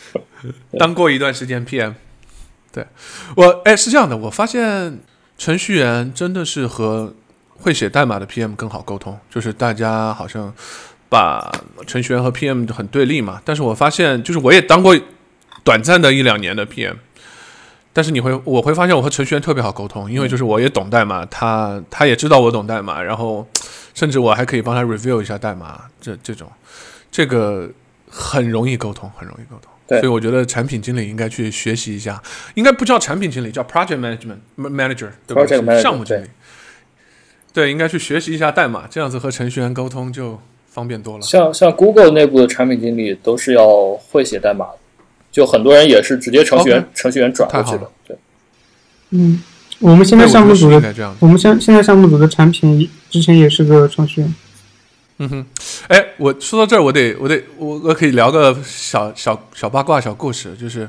当过一段时间 PM。对我，哎，是这样的，我发现程序员真的是和会写代码的 PM 更好沟通，就是大家好像把程序员和 PM 很对立嘛。但是我发现，就是我也当过短暂的一两年的 PM，但是你会，我会发现我和程序员特别好沟通，因为就是我也懂代码，他他也知道我懂代码，然后甚至我还可以帮他 review 一下代码，这这种，这个很容易沟通，很容易沟通。对所以我觉得产品经理应该去学习一下，应该不叫产品经理，叫 project management manager，对吧 Project manager，项目经理。对，应该去学习一下代码，这样子和程序员沟通就方便多了。像像 Google 内部的产品经理都是要会写代码的，就很多人也是直接程序员程序员转过去的。对，嗯，我们现在项目组的，应该这样。我们现现在项目组的产品之前也是个程序员。嗯哼，哎，我说到这儿，我得，我得，我我可以聊个小小小八卦、小故事，就是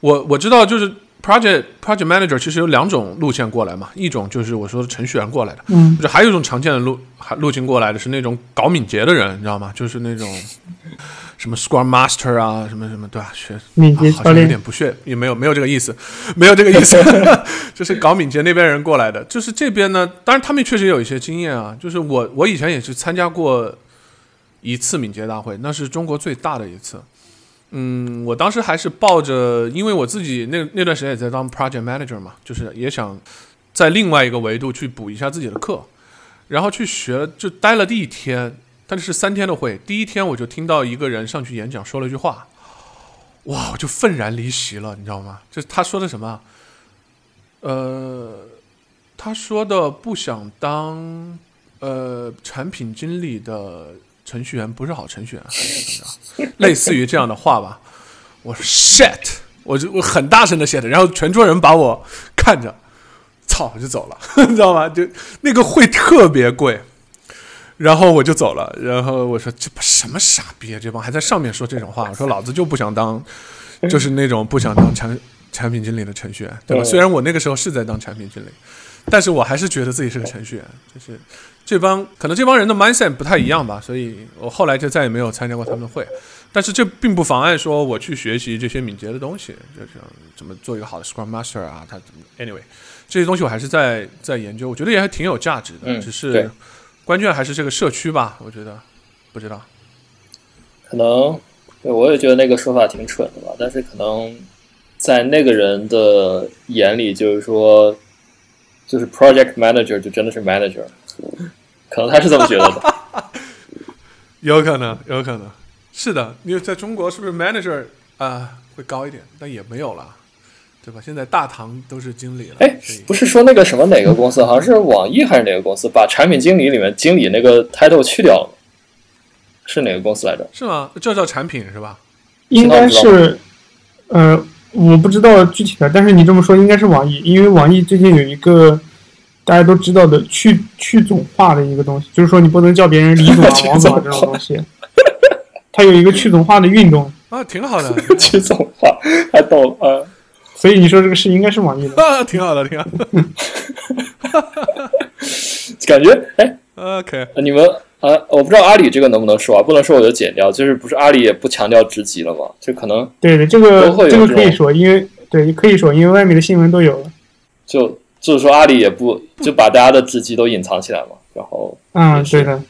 我我知道，就是 project project manager 其实有两种路线过来嘛，一种就是我说的程序员过来的，嗯就还有一种常见的路还路径过来的是那种搞敏捷的人，你知道吗？就是那种什么 Scrum Master 啊，什么什么，对吧？学敏捷啊好像有点不屑，也没有没有这个意思，没有这个意思，就 是搞敏捷那边人过来的。就是这边呢，当然他们确实有一些经验啊。就是我我以前也是参加过一次敏捷大会，那是中国最大的一次。嗯，我当时还是抱着，因为我自己那那段时间也在当 project manager 嘛，就是也想在另外一个维度去补一下自己的课，然后去学，就待了第一天，但是三天的会，第一天我就听到一个人上去演讲说了一句话，哇，我就愤然离席了，你知道吗？就是他说的什么？呃，他说的不想当呃产品经理的程序员不是好程序员，还是怎么着？类似于这样的话吧。我说 shit，我就我很大声的 shit，然后全桌人把我看着，操，我就走了，你知道吗？就那个会特别贵。然后我就走了，然后我说这不什么傻逼啊，这帮还在上面说这种话。我说老子就不想当，就是那种不想当产产品经理的程序员，对吧？嗯虽然我那个时候是在当产品经理，但是我还是觉得自己是个程序员。就是这帮可能这帮人的 mindset 不太一样吧，所以我后来就再也没有参加过他们的会。但是这并不妨碍说我去学习这些敏捷的东西，就是怎么做一个好的 Scrum Master 啊，他怎么 anyway 这些东西我还是在在研究，我觉得也还挺有价值的，嗯只是对关键还是这个社区吧，我觉得不知道。可能对我也觉得那个说法挺蠢的吧，但是可能在那个人的眼里，就是说，就是 project manager 就真的是 manager，可能他是这么觉得的。有可能，有可能是的。因为在中国是不是 manager 啊、会高一点，但也没有了，对吧？现在大堂都是经理了，哎，不是说那个什么哪个公司，好像是网易还是哪个公司，把产品经理里面经理那个 title 去掉了？是哪个公司来着？是吗？这叫产品是吧？应该是，呃，我不知道具体的，但是你这么说应该是网易，因为网易最近有一个大家都知道的去去总化的一个东西，就是说你不能叫别人李总啊、王总啊这种东西，它有一个去总化的运动，啊，挺好的，去总化，太逗了啊！所以你说这个事应该是网易的。啊，挺好的，挺好的。感觉哎，OK，你们啊，我不知道阿里这个能不能说啊？不能说我就剪掉。就是不是阿里也不强调职级了吗？就可能对对，这个这个可以说，因为对可以说，因为外面的新闻都有了。就就是说阿里也不就把大家的职级都隐藏起来嘛，然后嗯，对的，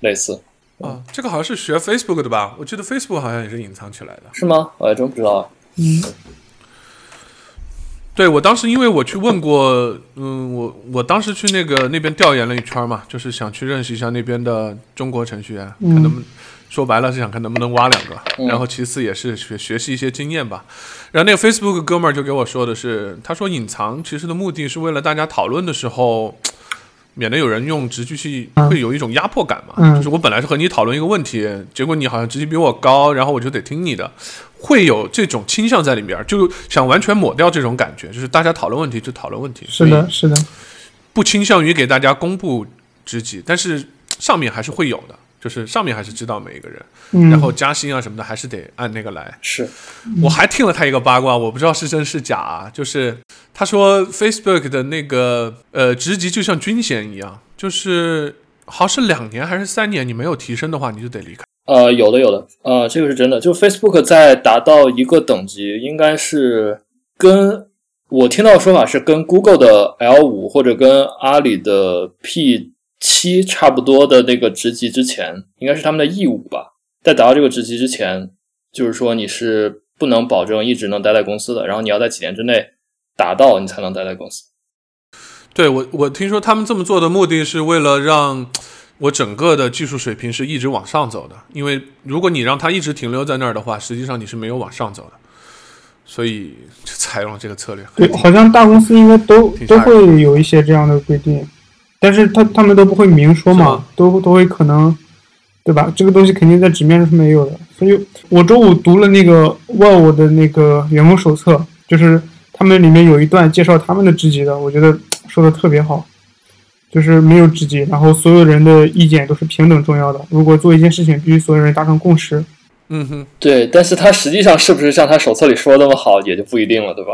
类似啊，这个好像是学 Facebook 的吧？我记得 Facebook 好像也是隐藏起来的。是吗？我还真不知道啊。嗯，对我当时因为我去问过，嗯，我我当时去那个那边调研了一圈嘛，就是想去认识一下那边的中国程序员，嗯看能不能说白了是想看能不能挖两个，嗯然后其次也是学学习一些经验吧。然后那个 Facebook 哥们儿就给我说的是，他说隐藏其实的目的是为了大家讨论的时候。免得有人用直句去会有一种压迫感嘛，嗯就是我本来是和你讨论一个问题，结果你好像直级比我高，然后我就得听你的，会有这种倾向在里面，就想完全抹掉这种感觉，就是大家讨论问题就讨论问题，是的，是的，不倾向于给大家公布职级，但是上面还是会有的，就是上面还是知道每一个人，嗯，然后加薪啊什么的还是得按那个来。是我还听了他一个八卦，我不知道是真是假啊，就是他说 Facebook 的那个呃职级就像军衔一样，就是好像是两年还是三年，你没有提升的话，你就得离开。呃，有的有的，呃，这个是真的。就 Facebook 在达到一个等级，应该是跟我听到的说法是跟 Google 的 L 五或者跟阿里的 P 七差不多的那个职级之前，应该是他们的 E 五吧。在达到这个职级之前，就是说你是不能保证一直能待在公司的，然后你要在几年之内达到，你才能待在公司。对我，我听说他们这么做的目的是为了让我整个的技术水平是一直往上走的，因为如果你让它一直停留在那儿的话，实际上你是没有往上走的，所以就采用了这个策略。对，好像大公司应该都都会有一些这样的规定，但是他他们都不会明说嘛，都都会可能，对吧？这个东西肯定在纸面上是没有的。所以我周五读了那个 Wow 的那个员工手册，就是他们里面有一段介绍他们的职级的，我觉得说的特别好，就是没有职级，然后所有人的意见都是平等重要的。如果做一件事情，必须所有人达成共识。嗯哼，对，但是他实际上是不是像他手册里说的那么好，也就不一定了，对吧？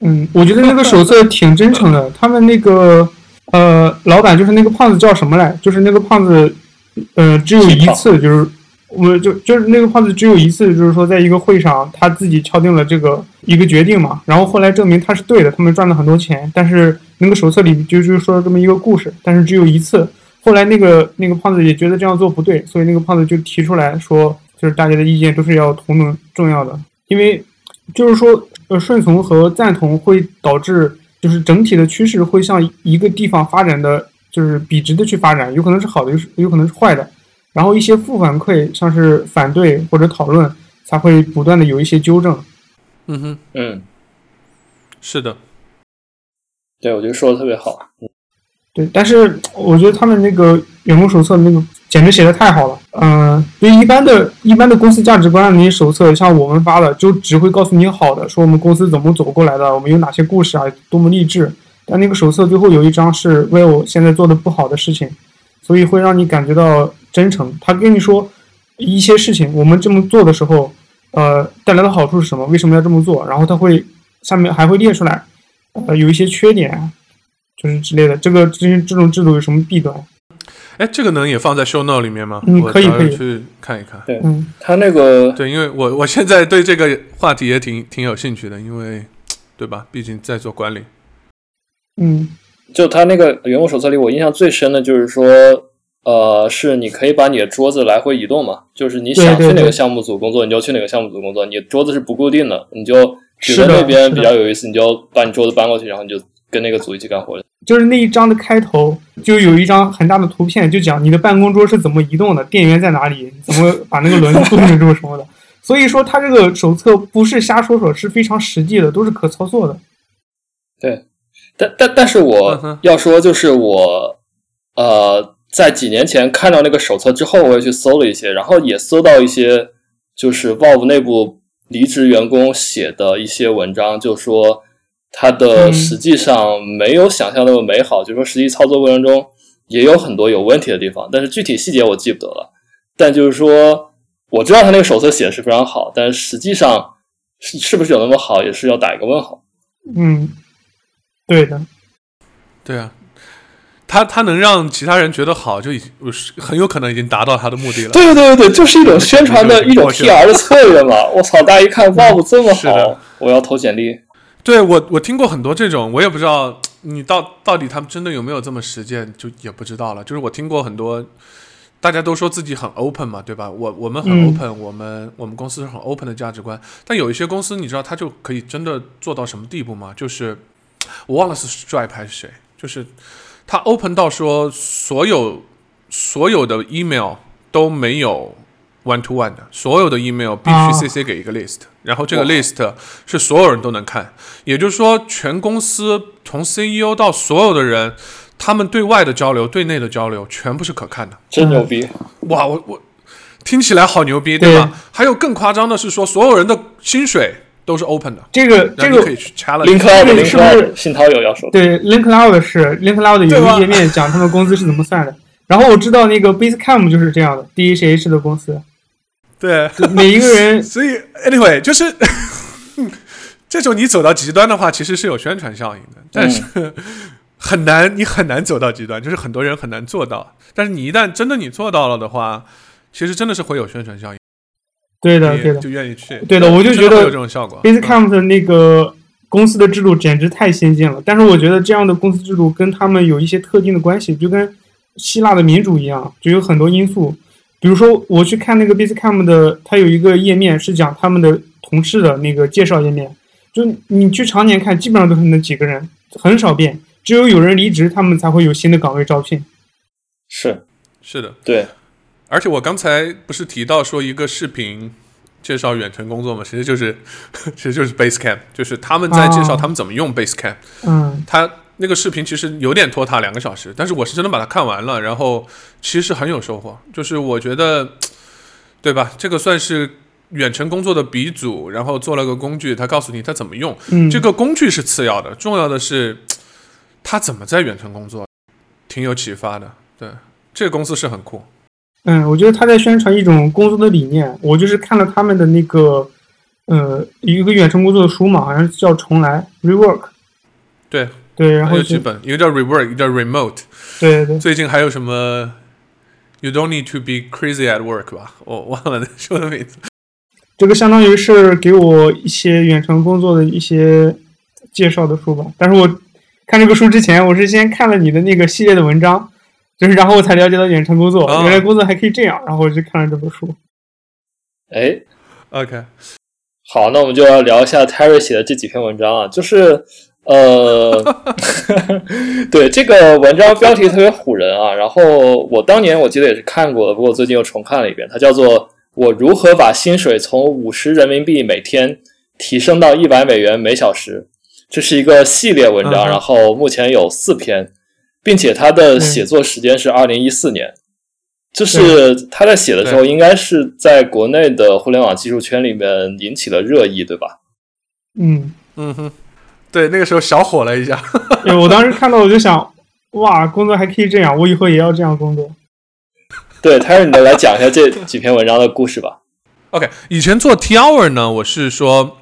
嗯，我觉得那个手册挺真诚的。他们那个呃，老板就是那个胖子叫什么来？就是那个胖子，呃，只有一次，就是我就就是那个胖子只有一次，就是说在一个会上他自己敲定了这个一个决定嘛，然后后来证明他是对的，他们赚了很多钱。但是那个手册里就就说了这么一个故事，但是只有一次。后来那个那个胖子也觉得这样做不对，所以那个胖子就提出来说，就是大家的意见都是要同等重要的，因为就是说，呃，顺从和赞同会导致，就是整体的趋势会向一个地方发展的，就是笔直的去发展，有可能是好的，有时有可能是坏的。然后一些负反馈，像是反对或者讨论，才会不断的有一些纠正。嗯哼，嗯，是的，对，我觉得说的特别好。对，但是我觉得他们那个员工手册那个简直写的太好了。嗯、对一般的一般的公司价值观的那些手册，像我们发的，就只会告诉你好的，说我们公司怎么走过来的，我们有哪些故事啊，多么励志。但那个手册最后有一章是为我现在做的不好的事情，所以会让你感觉到真诚。他跟你说一些事情，我们这么做的时候，呃，带来的好处是什么？为什么要这么做？然后他会下面还会列出来，呃，有一些缺点，就是之类的。这个这这种制度有什么弊端？哎，这个能也放在 show note 里面吗？嗯可以可以去看一看。对嗯，他那个对，因为我我现在对这个话题也挺挺有兴趣的，因为对吧？毕竟在做管理。嗯就他那个员工手册里，我印象最深的就是说，呃，是你可以把你的桌子来回移动嘛，就是你想去哪个项目组工作，你就去哪个项目组工作，你桌子是不固定的，你就觉得那边比较有意思，你就把你桌子搬过去，然后你就跟那个组一起干活。就是那一章的开头就有一张很大的图片，就讲你的办公桌是怎么移动的，电源在哪里，怎么把那个轮子固定住什么的。所以说，他这个手册不是瞎说说，是非常实际的，都是可操作的。对但但但是嗯我要说，就是我呃，在几年前看到那个手册之后，我也去搜了一些，然后也搜到一些就是 Valve 内部离职员工写的一些文章，就说他的嗯实际上没有想象那么美好，就说实际操作过程中也有很多有问题的地方，但是具体细节我记不得了。但就是说，我知道他那个手册写的是非常好，但是实际上是是不是有那么好，也是要打一个问号。嗯，对的，对啊，他他能让其他人觉得好，就已经很有可能已经达到他的目的了。对对对，就是一种宣传的一种 PR 的 策略嘛。我操，大家一看 Valve 这么好，我要投简历。对我我听过很多这种，我也不知道你到到底他们真的有没有这么实践，就也不知道了。就是我听过很多，大家都说自己很 open 嘛，对吧？我我们很嗯 open，、我们我们公司是很 open 的价值观，但有一些公司你知道他就可以真的做到什么地步吗？就是我忘了是 Stripe 还是谁，就是他 open 到说所有所有的 email 都没有 one to one 的，所有的 email 必啊须 CC 给一个 list，、然后这个 list 是所有人都能看，也就是说全公司从 CEO 到所有的人，他们对外的交流、对内的交流全部是可看的。真牛逼！哇，我我听起来好牛逼，对吧？还有更夸张的是说，所有人的薪水都是 open 的，这个这个可以去 challenge。Link Cloud 这个 Link 是不是信涛有要说。对 Link Cloud 是 Link Cloud 有一个页面讲他们工资是怎么算的。然后我知道那个 Basecamp 就是这样的，DHH 的公司，对，每一个人 所以 anyway 就是这种你走到极端的话，其实是有宣传效应的，但是、很难，你很难走到极端，就是很多人很难做到。但是你一旦真的你做到了的话，其实真的是会有宣传效应。对的，对的，就愿意去。对的，我就觉得有这种效果。Basecamp 的那个公司的制度简直太先进了，但是我觉得这样的公司制度跟他们有一些特定的关系，就跟希腊的民主一样，就有很多因素。比如说，我去看那个 Basecamp 的，它有一个页面是讲他们的同事的那个介绍页面，就你去常年看，基本上都是那几个人，很少变。只有有人离职，他们才会有新的岗位招聘。是，是的，对。而且我刚才不是提到说一个视频介绍远程工作嘛？其实就是，其实就是 Basecamp，就是他们在介绍他们怎么用 Basecamp。嗯，他那个视频其实有点拖沓，两个小时，但是我是真的把它看完了，然后其实很有收获。就是我觉得，对吧？这个算是远程工作的鼻祖，然后做了个工具，他告诉你他怎么用。嗯，这个工具是次要的，重要的是 他怎么在远程工作，挺有启发的。对，这个公司是很酷。嗯，我觉得他在宣传一种工作的理念。我就是看了他们的那个，呃，一个远程工作的书嘛，好像叫《重来》（Rework）。对对，然后有几本，一个叫《Rework》，一个叫《Remote》。对对。最近还有什么？You don't need to be crazy at work 吧？我忘了那书的名字。这个相当于是给我一些远程工作的一些介绍的书吧。但是我看这个书之前，我是先看了你的那个系列的文章。就是，然后我才了解到远程工作，原来工作还可以这样，然后我就看了这本书。哎，OK，好，那我们就要聊一下 Terry 写的这几篇文章啊，就是，呃，对这个文章标题特别唬人啊。然后我当年我记得也是看过的，不过最近又重看了一遍。它叫做《我如何把薪水从五十人民币每天提升到一百美元每小时》，这是一个系列文章，然后目前有四篇。并且他的写作时间是二零一四年，就是他在写的时候，应该是在国内的互联网技术圈里面引起了热议，对吧？嗯嗯哼，对，那个时候小火了一下。对，我当时看到我就想，哇，工作还可以这样，我以后也要这样工作。对，他说你来讲一下这几篇文章的故事吧。OK，以前做 T hour 呢，我是说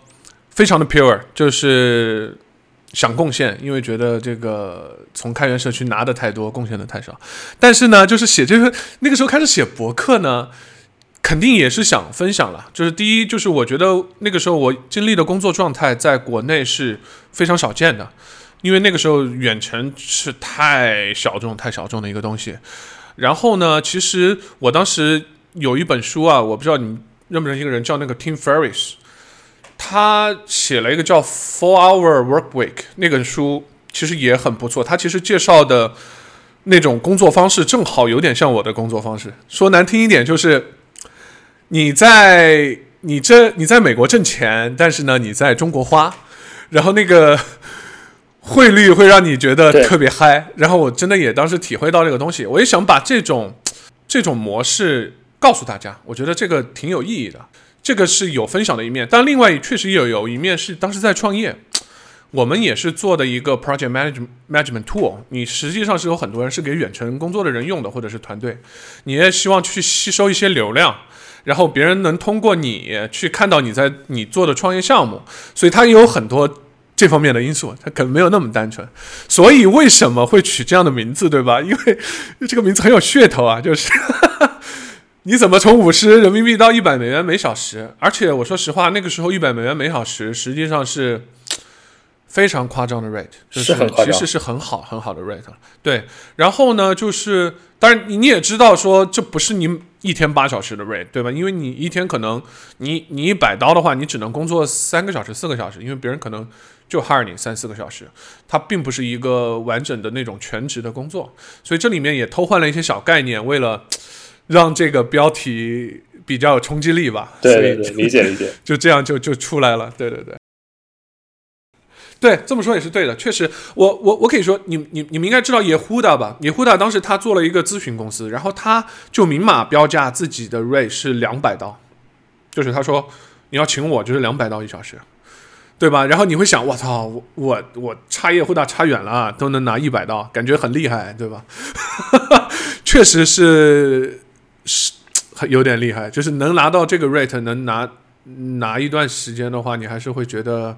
非常的 pure，就是。想贡献，因为觉得这个从开源社区拿的太多，贡献的太少。但是呢，就是写这个那个时候开始写博客呢，肯定也是想分享了。就是第一，就是我觉得那个时候我经历的工作状态在国内是非常少见的，因为那个时候远程是太小众、太小众的一个东西。然后呢，其实我当时有一本书啊，我不知道你们认不认识一个人叫那个 Tim Ferriss。他写了一个叫《Four Hour Work Week》那本书，其实也很不错。他其实介绍的那种工作方式，正好有点像我的工作方式。说难听一点，就是你在你这你在美国挣钱，但是呢你在中国花，然后那个汇率会让你觉得特别嗨。然后我真的也当时体会到这个东西，我也想把这种这种模式告诉大家。我觉得这个挺有意义的。这个是有分享的一面，但另外确实也有一面是当时在创业，我们也是做的一个 project management management tool。你实际上是有很多人是给远程工作的人用的，或者是团队，你也希望去吸收一些流量，然后别人能通过你去看到你在你做的创业项目，所以它也有很多这方面的因素，它可能没有那么单纯。所以为什么会取这样的名字，对吧？因为这个名字很有噱头啊，就是。你怎么从五十人民币到一百美元每小时？而且我说实话，那个时候一百美元每小时实际上是非常夸张的 rate，就是其实是很好很好的 rate。对，然后呢，就是当然你你也知道说这不是你一天八小时的 rate，对吧？因为你一天可能你你一百刀的话，你只能工作三个小时四个小时，因为别人可能就 hire 你三四个小时，它并不是一个完整的那种全职的工作，所以这里面也偷换了一些小概念，为了。让这个标题比较有冲击力吧？对对对，理解理解，就这样就就出来了。对对对，对这么说也是对的。确实，我我我可以说，你你你们应该知道野狐的吧？野狐的当时他做了一个咨询公司，然后他就明码标价自己的 rate 是两百刀，就是他说你要请我就是两百刀一小时，对吧？然后你会想，我操，我我我差野狐大差远了，都能拿一百刀，感觉很厉害，对吧？确实是。是有点厉害，就是能拿到这个 rate，能拿拿一段时间的话，你还是会觉得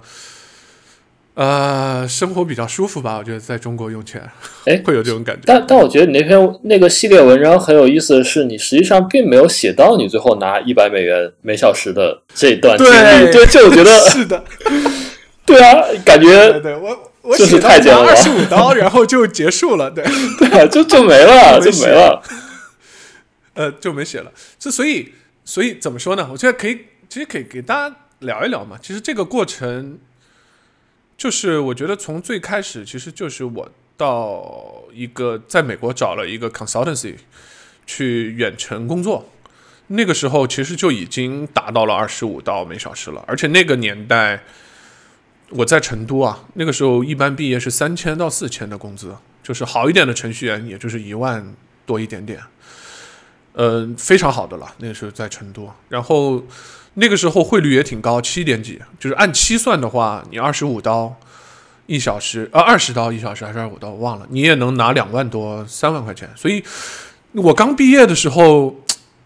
呃，生活比较舒服吧，我觉得在中国用钱，哎 会有这种感觉。但但我觉得你那篇那个系列文章很有意思的是，你实际上并没有写到你最后拿一百美元每小时的这一段经历。对对，这我觉得 是的，对啊，感觉对，我我这是写了二十五刀，然后就结束了，对，对啊，就就没了，就没了。呃，就没写了。这所以所以怎么说呢？我觉得可以，其实可以给大家聊一聊嘛。其实这个过程，就是我觉得从最开始，其实就是我到一个在美国找了一个 consultancy 去远程工作。那个时候其实就已经达到了二十五到每小时了，而且那个年代我在成都啊，那个时候一般毕业是三千到四千的工资，就是好一点的程序员也就是一万多一点点。呃，非常好的了。那个时候在成都，然后那个时候汇率也挺高，七点几，就是按期算的话，你二十五刀一小时，呃，二十刀一小时还是二十五刀，我忘了，你也能拿两万多、三万块钱。所以我刚毕业的时候，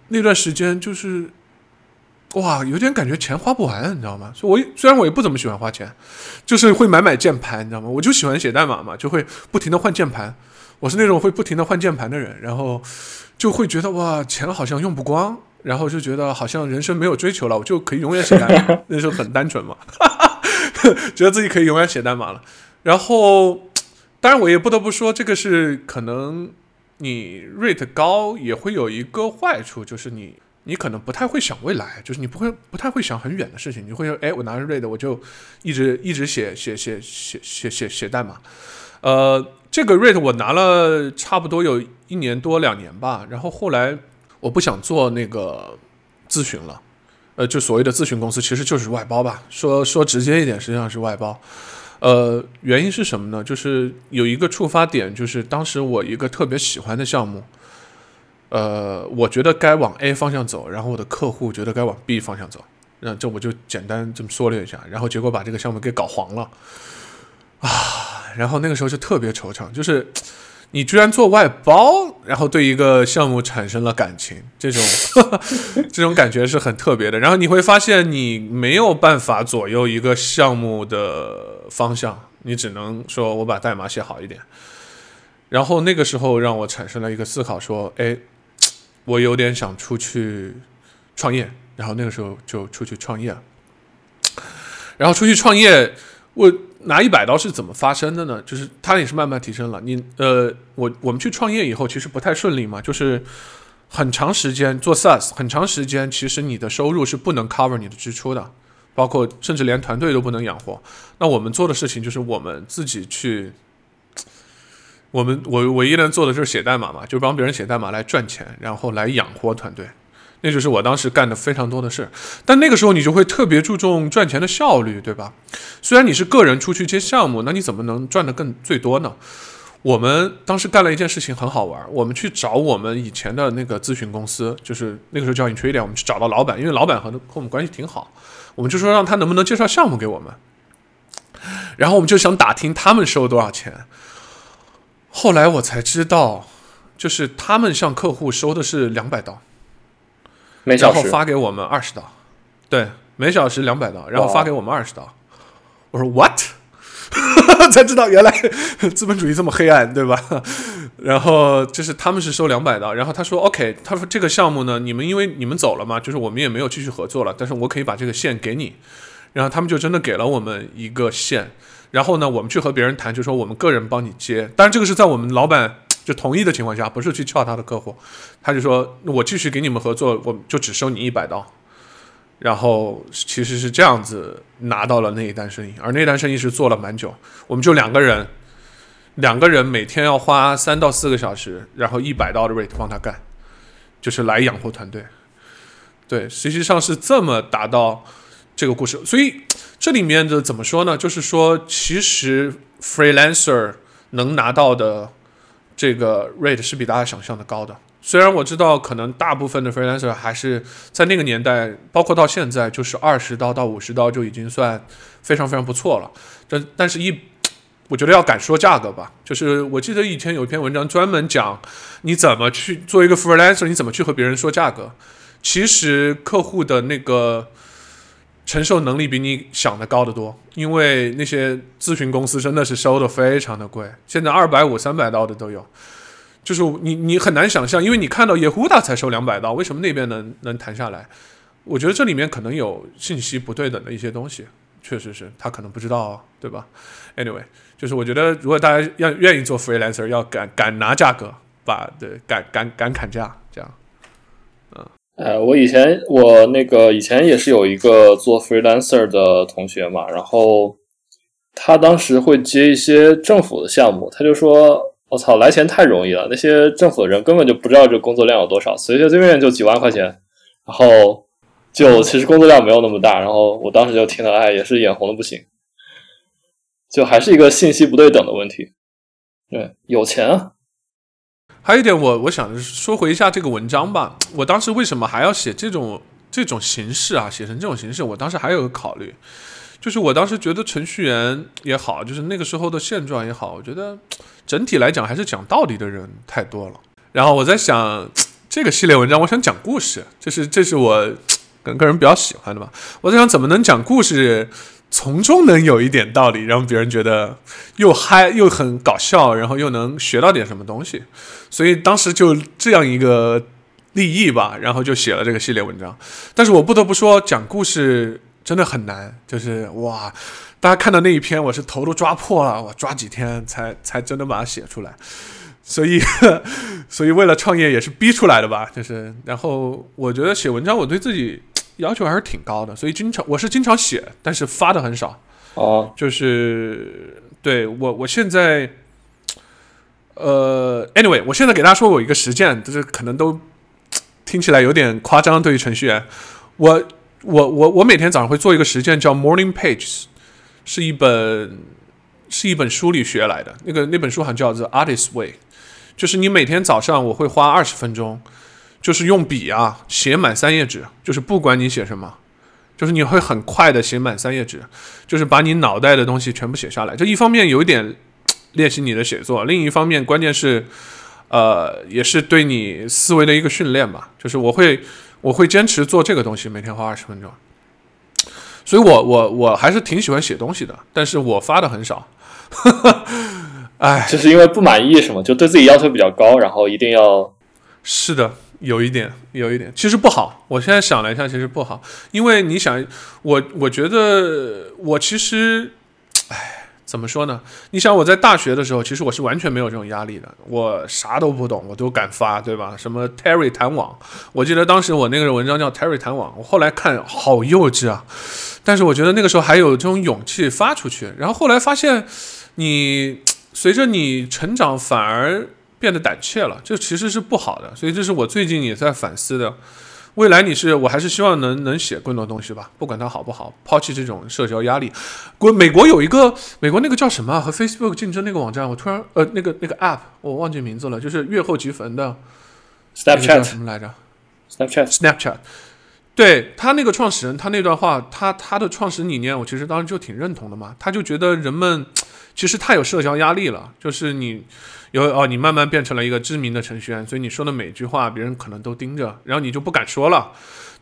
那段时间就是。哇，有点感觉钱花不完，你知道吗？所以我虽然我也不怎么喜欢花钱，就是会买买键盘，你知道吗？我就喜欢写代码嘛，就会不停的换键盘。我是那种会不停的换键盘的人，然后就会觉得哇，钱好像用不光，然后就觉得好像人生没有追求了，我就可以永远写代码。那时候很单纯嘛，觉得自己可以永远写代码了。然后，当然我也不得不说，这个是可能你 rate 高也会有一个坏处，就是你你可能不太会想未来，就是你不会不太会想很远的事情，你会说，哎，我拿着 rate 我就一直一直写写写写写写写代码，呃。这个 rate 我拿了差不多有一年多两年吧，然后后来我不想做那个咨询了，呃，就所谓的咨询公司其实就是外包吧，说说直接一点，实际上是外包。呃，原因是什么呢？就是有一个触发点，就是当时我一个特别喜欢的项目，呃，我觉得该往 A 方向走，然后我的客户觉得该往 B 方向走，那这我就简单这么说了一下，然后结果把这个项目给搞黄了，啊。然后那个时候就特别惆怅，就是你居然做外包，然后对一个项目产生了感情，这种 这种感觉是很特别的。然后你会发现你没有办法左右一个项目的方向，你只能说我把代码写好一点。然后那个时候让我产生了一个思考，说，哎，我有点想出去创业。然后那个时候就出去创业了。然后出去创业，我。拿一百刀是怎么发生的呢？就是它也是慢慢提升了。你呃，我我们去创业以后，其实不太顺利嘛，就是很长时间做 SaaS，很长时间其实你的收入是不能 cover 你的支出的，包括甚至连团队都不能养活。那我们做的事情就是我们自己去，我们我唯一能做的就是写代码嘛，就帮别人写代码来赚钱，然后来养活团队。那就是我当时干的非常多的事，但那个时候你就会特别注重赚钱的效率，对吧？虽然你是个人出去接项目，那你怎么能赚得更最多呢？我们当时干了一件事情很好玩，我们去找我们以前的那个咨询公司，就是那个时候叫 Intradia，我们去找到老板，因为老板和和我们关系挺好，我们就说让他能不能介绍项目给我们，然后我们就想打听他们收多少钱。后来我才知道，就是他们向客户收的是两百刀。然后发给我们二十刀，对，每小时两百刀，然后发给我们二十刀。我说 what？才知道原来 资本主义这么黑暗，对吧？然后就是他们是收两百刀，然后他说 OK，他说这个项目呢，你们因为你们走了嘛，就是我们也没有继续合作了，但是我可以把这个线给你。然后他们就真的给了我们一个线，然后呢，我们去和别人谈，就说我们个人帮你接，当然这个是在我们老板。就同意的情况下，不是去撬他的客户，他就说我继续给你们合作，我就只收你一百刀。然后其实是这样子拿到了那一单生意，而那单生意是做了蛮久，我们就两个人，两个人每天要花三到四个小时，然后一百刀的 rate 帮他干，就是来养活团队。对，实际上是这么达到这个故事。所以这里面的怎么说呢？就是说，其实 freelancer 能拿到的。这个 rate 是比大家想象的高的，虽然我知道可能大部分的 freelancer 还是在那个年代，包括到现在，就是二十刀到五十刀就已经算非常非常不错了。但但是，一我觉得要敢说价格吧。就是我记得以前有一篇文章专门讲你怎么去做一个 freelancer，你怎么去和别人说价格。其实客户的那个承受能力比你想的高得多，因为那些咨询公司真的是收的非常的贵，现在二百五、三百刀的都有，就是你你很难想象，因为你看到 Yehuda 才收两百刀，为什么那边能能谈下来？我觉得这里面可能有信息不对等的一些东西，确实是他可能不知道，对吧？Anyway，就是我觉得如果大家要愿意做 freelancer，要敢敢拿价格，把对敢敢敢砍价，这样。呃，我以前我那个以前也是有一个做 freelancer 的同学嘛，然后他当时会接一些政府的项目，他就说：“我操，来钱太容易了，那些政府的人根本就不知道这工作量有多少，随随便便就几万块钱，然后就其实工作量没有那么大。”然后我当时就听了，哎，也是眼红的不行，就还是一个信息不对等的问题。对，有钱啊。还有一点，我我想说回一下这个文章吧。我当时为什么还要写这种这种形式啊？写成这种形式，我当时还有个考虑，就是我当时觉得程序员也好，就是那个时候的现状也好，我觉得整体来讲还是讲道理的人太多了。然后我在想，这个系列文章，我想讲故事，这是这是我跟个人比较喜欢的吧。我在想，怎么能讲故事？从中能有一点道理，让别人觉得又嗨又很搞笑，然后又能学到点什么东西，所以当时就这样一个立意吧，然后就写了这个系列文章。但是我不得不说，讲故事真的很难，就是哇，大家看到那一篇，我是头都抓破了，我抓几天才 才真的把它写出来。所以，所以为了创业也是逼出来的吧，就是，然后我觉得写文章，我对自己。要求还是挺高的，所以经常我是经常写，但是发的很少。哦，就是对我我现在，呃，anyway，我现在给大家说我一个实践，就是可能都听起来有点夸张，对于程序员，我我我我每天早上会做一个实践，叫 Morning Pages，是一本是一本书里学来的，那个那本书好像叫做 Artist Way，就是你每天早上我会花二十分钟。就是用笔啊写满三页纸，就是不管你写什么，就是你会很快的写满三页纸，就是把你脑袋的东西全部写下来。这一方面有一点练习你的写作，另一方面关键是，呃，也是对你思维的一个训练吧。就是我会我会坚持做这个东西，每天花二十分钟。所以我我我还是挺喜欢写东西的，但是我发的很少。哎，就是因为不满意什么，就对自己要求比较高，然后一定要是的。有一点，有一点，其实不好。我现在想了一下，其实不好，因为你想，我我觉得我其实，哎，怎么说呢？你想我在大学的时候，其实我是完全没有这种压力的，我啥都不懂，我都敢发，对吧？什么 Terry 弹网，我记得当时我那个文章叫 Terry 弹网，我后来看好幼稚啊，但是我觉得那个时候还有这种勇气发出去，然后后来发现，你随着你成长反而。变得胆怯了，这其实是不好的，所以这是我最近也在反思的。未来你是我还是希望能能写更多东西吧，不管它好不好，抛弃这种社交压力。国美国有一个美国那个叫什么和 Facebook 竞争那个网站，我突然呃那个那个 App 我忘记名字了，就是月后即焚的 Snapchat 什么来着？Snapchat Snapchat，对他那个创始人，他那段话，他他的创始理念，我其实当时就挺认同的嘛。他就觉得人们其实太有社交压力了，就是你。有哦，你慢慢变成了一个知名的程序员，所以你说的每句话，别人可能都盯着，然后你就不敢说了。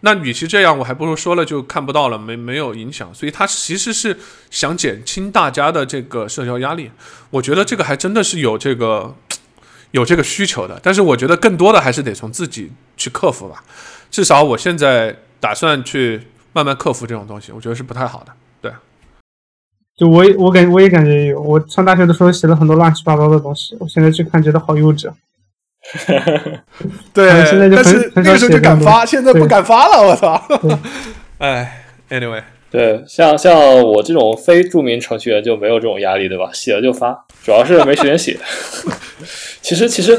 那与其这样，我还不如说了就看不到了，没没有影响。所以他其实是想减轻大家的这个社交压力。我觉得这个还真的是有这个有这个需求的，但是我觉得更多的还是得从自己去克服吧。至少我现在打算去慢慢克服这种东西，我觉得是不太好的。就我也我感我也感觉有，我上大学的时候写了很多乱七八糟的东西，我现在去看觉得好幼稚。对，现在就很那个时候就敢发，现在不敢发了，我操！哎，anyway，对，像像我这种非著名程序员就没有这种压力，对吧？写了就发，主要是没时间写。其实其实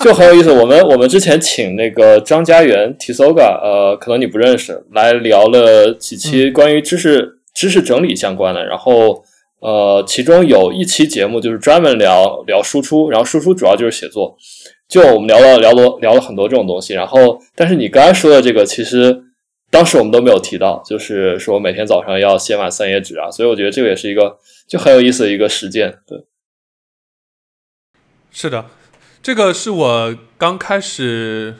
就很有意思，我们我们之前请那个张家元 Tisoga，呃，可能你不认识，来聊了几期关于知识。知识整理相关的，然后呃，其中有一期节目就是专门聊聊输出，然后输出主要就是写作，就我们聊了聊了聊了很多这种东西。然后，但是你刚才说的这个，其实当时我们都没有提到，就是说每天早上要写满三页纸啊，所以我觉得这个也是一个就很有意思的一个实践。对，是的，这个是我刚开始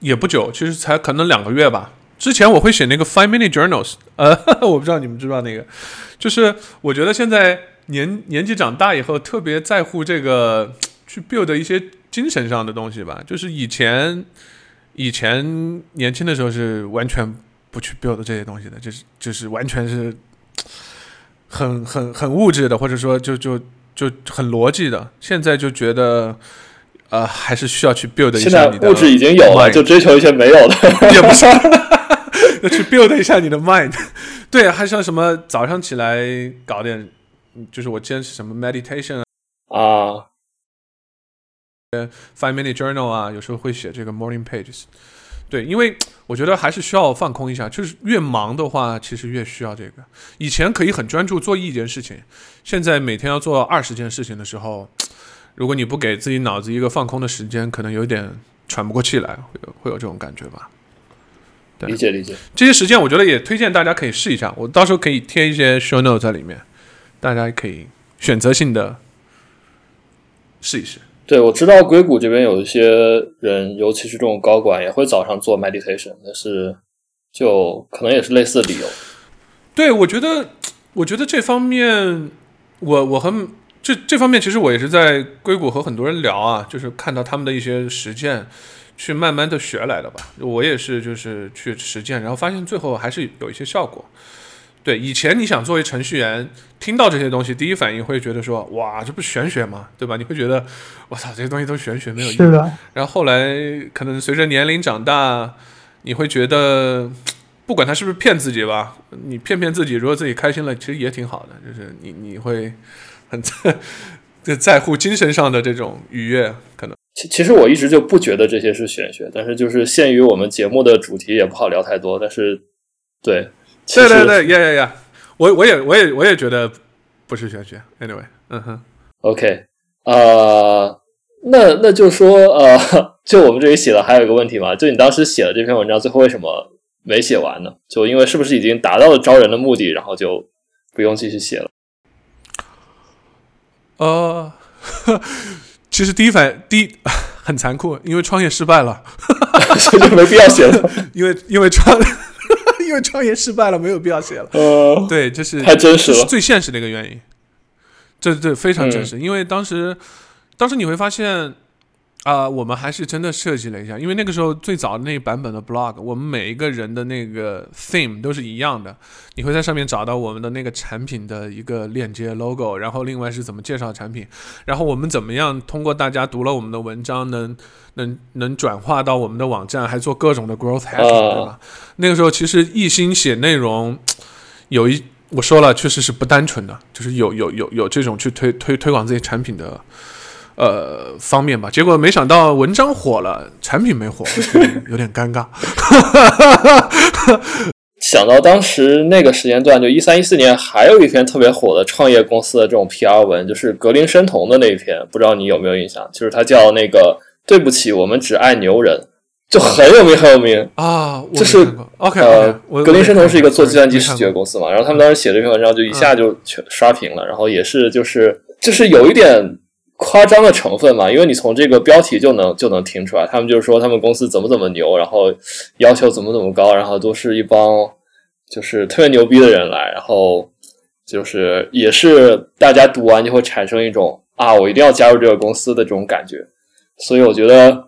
也不久，其实才可能两个月吧。之前我会写那个 five minute journals，呃，我不知道你们知不知道那个，就是我觉得现在年年纪长大以后，特别在乎这个去 build 一些精神上的东西吧。就是以前以前年轻的时候是完全不去 build 这些东西的，就是就是完全是很很很物质的，或者说就就就很逻辑的。现在就觉得。呃，还是需要去 build 一下你的物质已经有了，就追求一些没有的，也不是，要去 build 一下你的 mind。对，还像什么早上起来搞点，就是我坚持什么 meditation 啊，five minute journal 啊，有时候会写这个 morning pages。对，因为我觉得还是需要放空一下，就是越忙的话，其实越需要这个。以前可以很专注做一件事情，现在每天要做二十件事情的时候。如果你不给自己脑子一个放空的时间，可能有点喘不过气来，会有会有这种感觉吧？理解理解。这些实践我觉得也推荐大家可以试一下，我到时候可以贴一些 show note 在里面，大家可以选择性的试一试。对，我知道硅谷这边有一些人，尤其是这种高管，也会早上做 meditation，但是就可能也是类似的理由。对，我觉得，我觉得这方面，我我和。这这方面其实我也是在硅谷和很多人聊啊，就是看到他们的一些实践，去慢慢的学来的吧。我也是就是去实践，然后发现最后还是有一些效果。对，以前你想作为程序员，听到这些东西，第一反应会觉得说，哇，这不是玄学吗？对吧？你会觉得，我操，这些东西都玄学，没有意义。是的。然后后来可能随着年龄长大，你会觉得，不管他是不是骗自己吧，你骗骗自己，如果自己开心了，其实也挺好的。就是你你会。很在 在乎精神上的这种愉悦，可能其其实我一直就不觉得这些是玄学，但是就是限于我们节目的主题，也不好聊太多。但是，对，对对对，呀呀呀，我我也我也我也觉得不是玄学。Anyway，嗯哼，OK，呃，那那就说呃，就我们这里写的还有一个问题嘛，就你当时写的这篇文章，最后为什么没写完呢？就因为是不是已经达到了招人的目的，然后就不用继续写了？呃，其实第一反第一 很残酷，因为创业失败了，所以就没必要写了。因为因为创因为创业失败了，没有必要写了。呃，对，这是太真实了，最现实的一个原因。这这非常真实，因为当时当时你会发现。啊，我们还是真的设计了一下，因为那个时候最早的那版本的 blog，我们每一个人的那个 theme 都是一样的，你会在上面找到我们的那个产品的一个链接 logo，然后另外是怎么介绍产品，然后我们怎么样通过大家读了我们的文章，能能能转化到我们的网站，还做各种的 growth hacking，对吧？那个时候其实一心写内容，有一我说了，确实是不单纯的，就是有有有有这种去推推推广自己产品的。呃，方面吧，结果没想到文章火了，产品没火，有点尴尬。想到当时那个时间段，就一三一四年，还有一篇特别火的创业公司的这种 PR 文，就是格林生酮的那一篇，不知道你有没有印象？就是它叫那个“对不起，我们只爱牛人”，就很有名，很有名啊。就是 OK，呃，格林生酮是一个做计算机视觉公司嘛，然后他们当时写这篇文章，就一下就全刷屏了，然后也是就是就是有一点。夸张的成分嘛，因为你从这个标题就能就能听出来，他们就是说他们公司怎么怎么牛，然后要求怎么怎么高，然后都是一帮就是特别牛逼的人来，然后就是也是大家读完就会产生一种啊，我一定要加入这个公司的这种感觉。所以我觉得，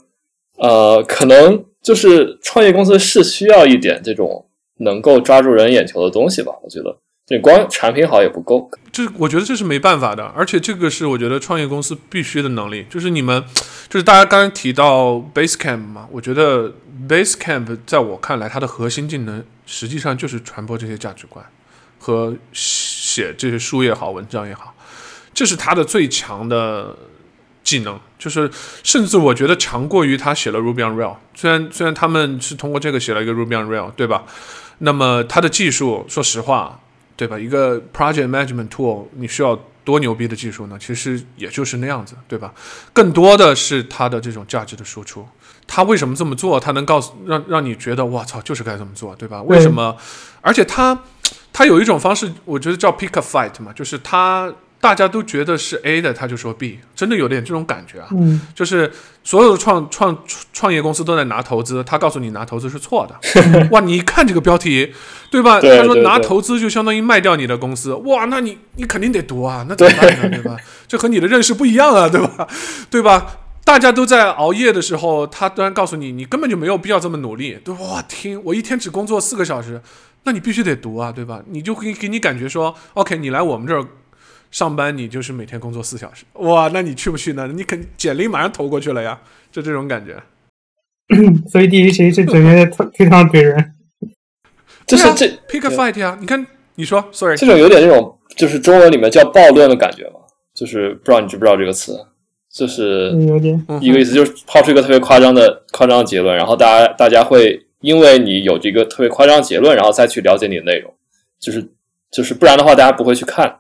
呃，可能就是创业公司是需要一点这种能够抓住人眼球的东西吧，我觉得。你光产品好也不够，这我觉得这是没办法的，而且这个是我觉得创业公司必须的能力。就是你们，就是大家刚刚提到 Basecamp 嘛，我觉得 Basecamp 在我看来，它的核心技能实际上就是传播这些价值观和写这些书也好，文章也好，这是他的最强的技能。就是甚至我觉得强过于他写了 Ruby on Rail。虽然虽然他们是通过这个写了一个 Ruby on Rail，对吧？那么他的技术，说实话。对吧？一个 project management tool，你需要多牛逼的技术呢？其实也就是那样子，对吧？更多的是它的这种价值的输出。他为什么这么做？他能告诉让让你觉得，我操，就是该这么做，对吧？为什么？而且他他有一种方式，我觉得叫 pick a fight 嘛，就是他大家都觉得是 A 的，他就说 B，真的有点这种感觉啊。嗯，就是所有的创创创业公司都在拿投资，他告诉你拿投资是错的。哇，你一看这个标题，对吧？对他说拿投资就相当于卖掉你的公司，哇，那你你肯定得读啊，那怎么办呢？对吧？这和你的认识不一样啊，对吧？对吧？大家都在熬夜的时候，他突然告诉你，你根本就没有必要这么努力。对吧，哇，听我一天只工作四个小时，那你必须得读啊，对吧？你就会给你感觉说，OK，你来我们这儿上班，你就是每天工作四小时，哇，那你去不去呢？你肯简历马上投过去了呀，就这种感觉。所以第一谁是整天在推推上怼人。就是这 pick a fight 呀，你看，你说，sorry，这种有点那种，就是中文里面叫暴论的感觉嘛，就是不知道你知不知道这个词，就是嗯有点，嗯一个意思，就是抛出一个特别夸张的夸张的结论，然后大家大家会因为你有这个特别夸张的结论，然后再去了解你的内容，就是就是不然的话，大家不会去看。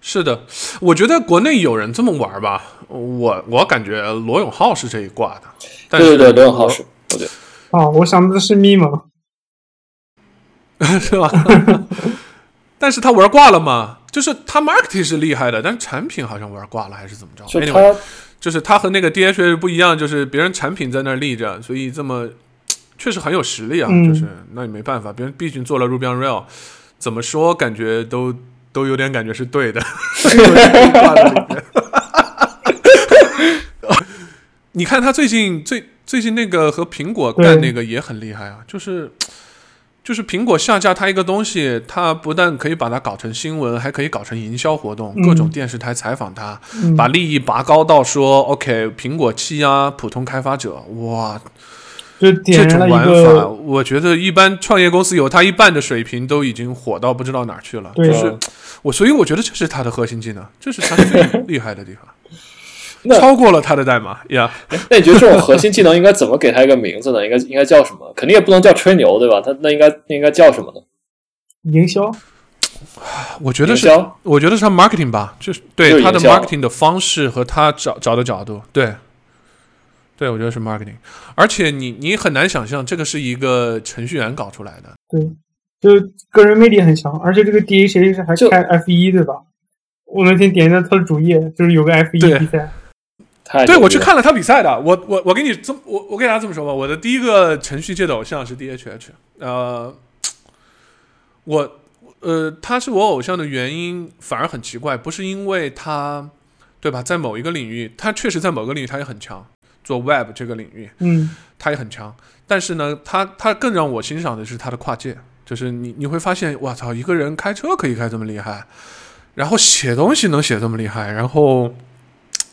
是的，我觉得国内有人这么玩吧，我我感觉罗永浩是这一挂的，但是对对对，罗永浩是，我觉得哦，我想的是咪蒙。是吧？但是他玩挂了吗？就是他 marketing 是厉害的，但是产品好像玩挂了，还是怎么着？就 Anyway，他就是他和那个 DHA 不一样，就是别人产品在那儿立着，所以这么确实很有实力啊。嗯就是那也没办法，别人毕竟做了 Ruby on Rail，怎么说感觉都都有点感觉是对的。挂在里面你看他最近最最近那个和苹果干那个也很厉害啊，就是。就是苹果下架他一个东西，他不但可以把它搞成新闻，还可以搞成营销活动，嗯各种电视台采访他，嗯把利益拔高到说 OK，苹果欺压普通开发者，哇，就这种玩法，我觉得一般创业公司有他一半的水平都已经火到不知道哪儿去了。对就是我，所以我觉得这是他的核心技能，这是他最 厉害的地方，那超过了他的代码呀。那你觉得这种核心技能应该怎么给他一个名字呢？应该应该叫什么？肯定也不能叫吹牛，对吧？他那应该那应该叫什么呢？营销，我觉得是，我觉得是他 marketing 吧，就是对他的 marketing 的方式和他找找的角度，对，对我觉得是 marketing，而且你你很难想象这个是一个程序员搞出来的。对，就个人魅力很强，而且这个 DHA 是还就开 F 一对吧？我那天点一下他的主页，就是有个 F 一对比赛，对，我去看了他比赛的。我我我给你这么我我给大家这么说吧，我的第一个程序界的偶像是 DHH。呃，我呃，他是我偶像的原因反而很奇怪，不是因为他对吧，在某一个领域，他确实在某个领域他也很强，做 Web 这个领域嗯，他也很强。但是呢，他他更让我欣赏的是他的跨界，就是你你会发现，哇操，一个人开车可以开这么厉害，然后写东西能写这么厉害，然后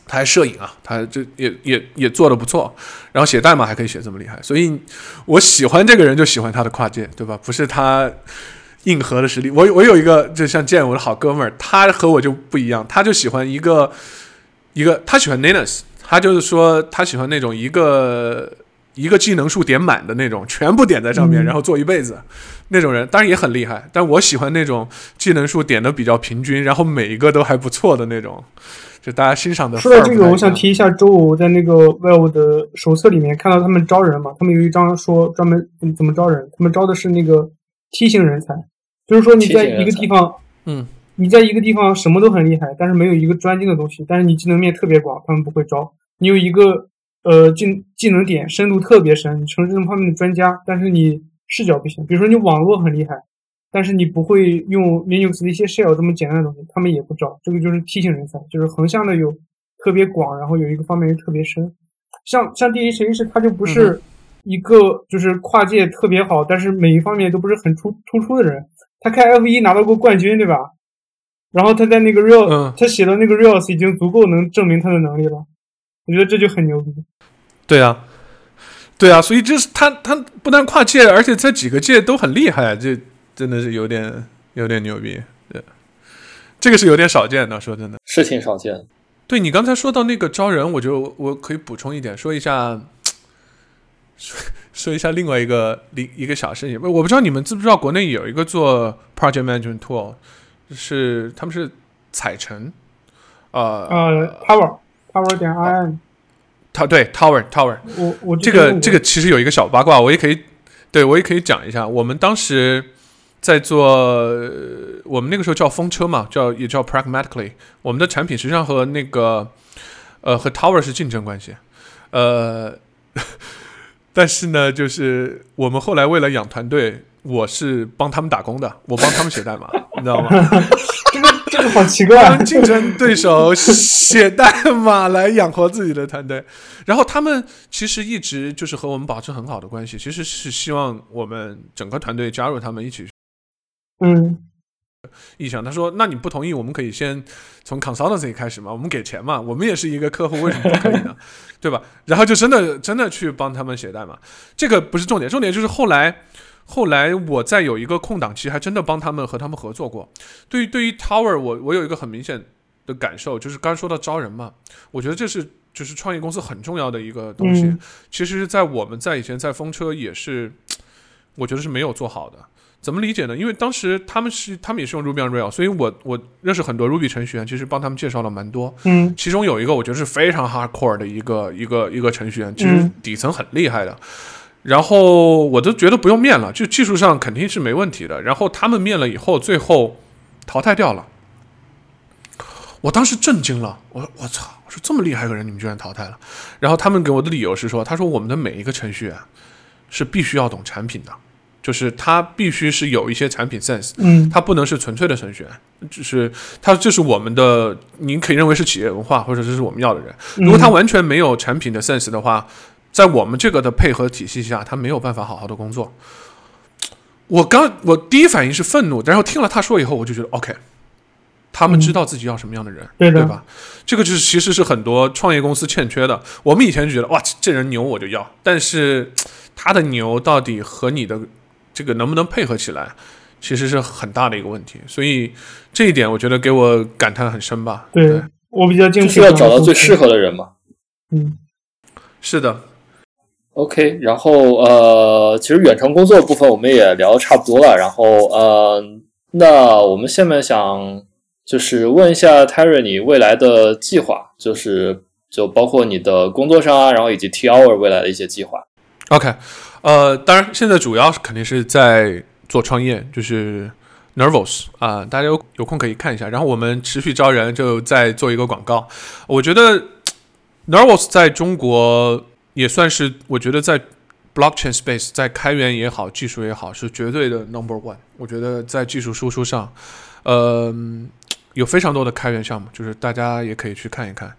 他还摄影啊，他这也也也做的不错，然后写代码还可以写这么厉害，所以我喜欢这个人就喜欢他的跨界，对吧？不是他硬核的实力。我我有一个就像见我的好哥们儿，他和我就不一样，他就喜欢一个一个他喜欢 Linux，他就是说他喜欢那种一个一个技能数点满的那种，全部点在上面，嗯然后做一辈子。那种人当然也很厉害，但我喜欢那种技能数点的比较平均，然后每一个都还不错的那种，就大家欣赏的。说到这个，我想，提一下，周五在那个 Valve 的手册里面看到他们招人嘛，他们有一章说专门怎么怎么招人，他们招的是那个梯形人才，就是说你在一个地方，嗯，你在一个地方什么都很厉害，但是没有一个专精的东西，但是你技能面特别广，他们不会招。你有一个呃技技能点深度特别深，你成这方面的专家，但是你视角不行，比如说你网络很厉害。但是你不会用 Linux 的一些 shell 这么简单的东西，他们也不招。这个就是梯形人才，就是横向的有特别广，然后有一个方面又特别深。像像 DHA 是他就不嗯是一个就是跨界特别好，但是每一方面都不是很突突出的人。他开 F 一拿到过冠军，对吧？然后他在那个 Real，、嗯他写的那个 Rails 已经足够能证明他的能力了。我觉得这就很牛逼。对啊，对啊，所以就是他他不但跨界，而且这几个界都很厉害，这真的是有点有点牛逼。对，这个是有点少见的，说真的。是挺少见。对你刚才说到那个招人，我就我可以补充一点，说一下，说说一下另外一个另一个小事情。我不知道你们知不知道，国内有一个做 project management tool，是他们是彩橙，呃，呃，Power Power 点 IN，它对 tower tower，我我这个这个其实有一个小八卦，我也可以，对我也可以讲一下。我们当时在做呃我们那个时候叫风车嘛，叫也叫 Pragmatically。我们的产品实际上和那个呃和 Tower 是竞争关系，呃，但是呢，就是我们后来为了养团队，我是帮他们打工的，我帮他们写代码，你知道吗？这个好奇怪。竞争对手写代码来养活自己的团队，然后他们其实一直就是和我们保持很好的关系，其实是希望我们整个团队加入他们一起嗯意向。他说：“那你不同意，我们可以先从 consultancy 开始嘛，我们给钱嘛，我们也是一个客户，为什么不可以呢？对吧？”然后就真的真的去帮他们写代码，这个不是重点，重点就是后来。后来我在有一个空档期，还真的帮他们和他们合作过。对于对于 Tower，我我有一个很明显的感受，就是刚才说到招人嘛，我觉得这是就是创业公司很重要的一个东西。嗯其实，在我们在以前在风车也是，我觉得是没有做好的。怎么理解呢？因为当时他们是他们也是用 Ruby on Rails，所以我我认识很多 Ruby 程序员，其实帮他们介绍了蛮多。嗯其中有一个我觉得是非常 hardcore 的一个一个一个程序员，其实嗯底层很厉害的。然后我都觉得不用面了，就技术上肯定是没问题的。然后他们面了以后，最后淘汰掉了。我当时震惊了，我我操！我说这么厉害个人，你们居然淘汰了。然后他们给我的理由是说，他说我们的每一个程序员是必须要懂产品的，就是他必须是有一些产品 sense，嗯他不能是纯粹的程序员，就是他这是我们的，您可以认为是企业文化，或者这是我们要的人。如果他完全没有产品的 sense 的话，在我们这个的配合体系下，他没有办法好好的工作。我刚我第一反应是愤怒，然后听了他说以后，我就觉得 OK，他们知道自己要什么样的人，对的吧？这个就是其实是很多创业公司欠缺的。我们以前就觉得哇，这人牛我就要，但是他的牛到底和你的这个能不能配合起来，其实是很大的一个问题。所以这一点我觉得给我感叹很深吧。对我比较敬就是要。找到最适合的人嘛。嗯是的，OK，然后呃，其实远程工作部分我们也聊得差不多了，然后呃，那我们下面想就是问一下 Terry 你未来的计划，就是就包括你的工作上啊，然后以及 T Hour 未来的一些计划。OK，呃，当然现在主要肯定是在做创业，就是 Nervous 啊、大家有有空可以看一下。然后我们持续招人，就再做一个广告。我觉得 Nervous 在中国也算是，我觉得在 blockchain space，在开源也好，技术也好，是绝对的 number one。我觉得在技术输出上，呃，有非常多的开源项目，就是大家也可以去看一看。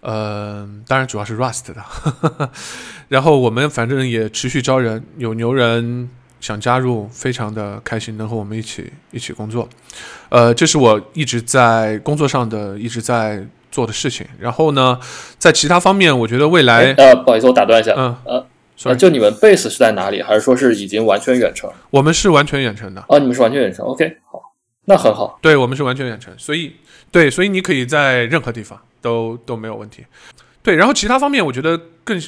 呃，当然主要是 Rust 的，然后我们反正也持续招人，有牛人想加入，非常的开心能和我们一起一起工作。呃，这是我一直在工作上的一直在做的事情。然后呢，在其他方面，我觉得未来，呃，不好意思，我打断一下，嗯呃，就你们 base 是在哪里，还是说是已经完全远程？我们是完全远程的。哦，你们是完全远程，OK，好，那很好。对，我们是完全远程，所以对，所以你可以在任何地方都都没有问题。对，然后其他方面，我觉得更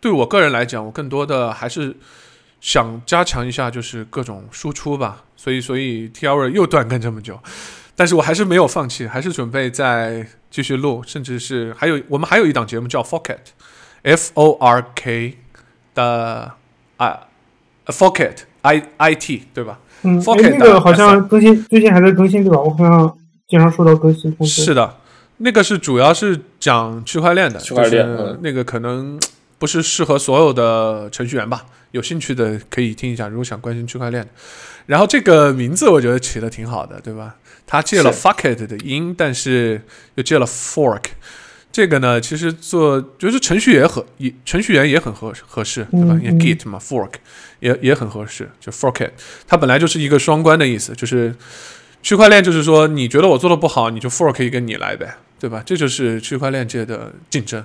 对我个人来讲，我更多的还是想加强一下，就是各种输出吧。所以，所以 T Hour 又断更这么久，但是我还是没有放弃，还是准备再继续录，甚至是还有我们还有一档节目叫 Forket，F O R K 的啊 Forket I I T 对吧？嗯，哎 Forket 那个好像更新，最近还在更新对吧？我好像经常收到更新通知。是的，那个是主要是讲区块链的，区块链就是嗯那个可能不是适合所有的程序员吧。有兴趣的可以听一下，如果想关心区块链的。然后这个名字我觉得起的挺好的，对吧？他借了 fuck it 的音，但是又借了 fork。这个呢，其实做就是程序员合也程序员也很合合适，对吧？因为 git 嘛，fork 也也很合适，就 fork it，它本来就是一个双关的意思，就是区块链就是说，你觉得我做的不好，你就 fork 一个你来呗，对吧？这就是区块链界的竞争，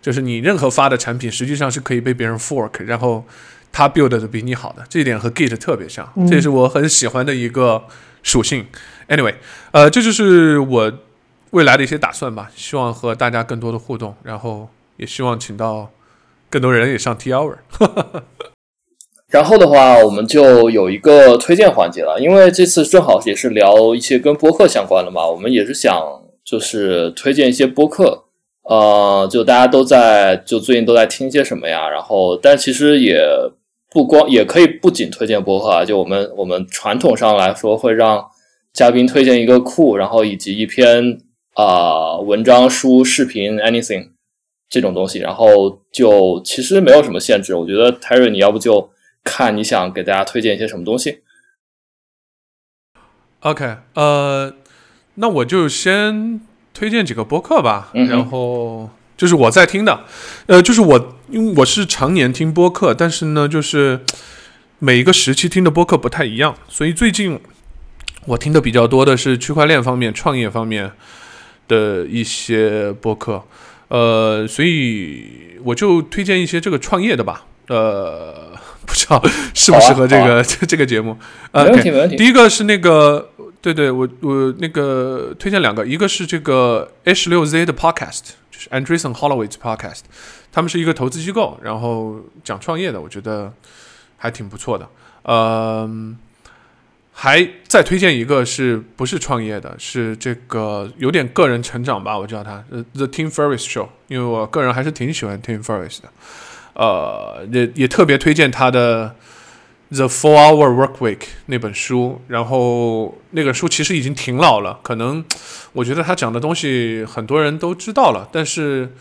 就是你任何发的产品实际上是可以被别人 fork，然后他 build 的比你好的，这一点和 Git 特别像，嗯这也是我很喜欢的一个属性。Anyway，呃，这就是我未来的一些打算吧，希望和大家更多的互动，然后也希望请到更多人也上 T Hour。然后的话，我们就有一个推荐环节了，因为这次正好也是聊一些跟播客相关的嘛，我们也是想就是推荐一些播客，呃，就大家都在就最近都在听些什么呀，然后但其实也不光也可以不仅推荐博客啊，就我们我们传统上来说会让嘉宾推荐一个库，然后以及一篇啊、文章、书、视频 anything 这种东西，然后就其实没有什么限制。我觉得 Terry，你要不就看你想给大家推荐一些什么东西。OK，呃，那我就先推荐几个播客吧，嗯然后就是我在听的，呃，就是我因为我是常年听播客，但是呢，就是每一个时期听的播客不太一样，所以最近我听的比较多的是区块链方面、创业方面的一些播客，呃，所以我就推荐一些这个创业的吧，呃，不知道适不适合这个、这个节目，呃没问 OK 题，没问题。第一个是那个，对对，我我那个推荐两个，一个是这个 H 六 Z 的 Podcast，就是 Andreessen Horowitz Podcast，他们是一个投资机构，然后讲创业的，我觉得还挺不错的。嗯、还再推荐一个是不是创业的，是这个有点个人成长吧，我叫他 The Tim Ferriss Show，因为我个人还是挺喜欢 Tim Ferriss 的，呃，也也特别推荐他的。The Four Hour Work Week 那本书，然后那个书其实已经挺老了，可能我觉得他讲的东西很多人都知道了，但是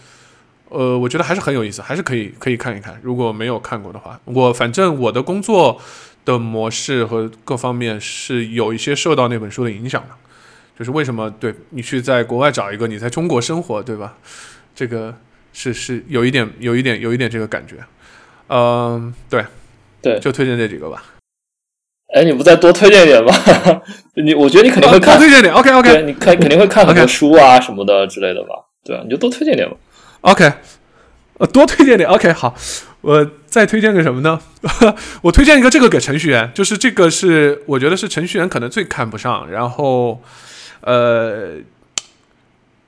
呃，我觉得还是很有意思，还是可以可以看一看。如果没有看过的话，我反正我的工作的模式和各方面是有一些受到那本书的影响的。就是为什么对你去在国外找一个你在中国生活，对吧？这个是是有一点有一点有一点这个感觉。嗯，对对就推荐这几个吧。哎，你不再多推荐一点吗？你我觉得你肯定会看，推荐点，OK，OK 你看肯定会看很多书啊什么的之类的吧？对啊，你就多推荐点吧。OK，呃，多推荐点，OK 好，我再推荐个什么呢？我推荐一个这个给程序员，就是这个是我觉得是程序员可能最看不上，然后呃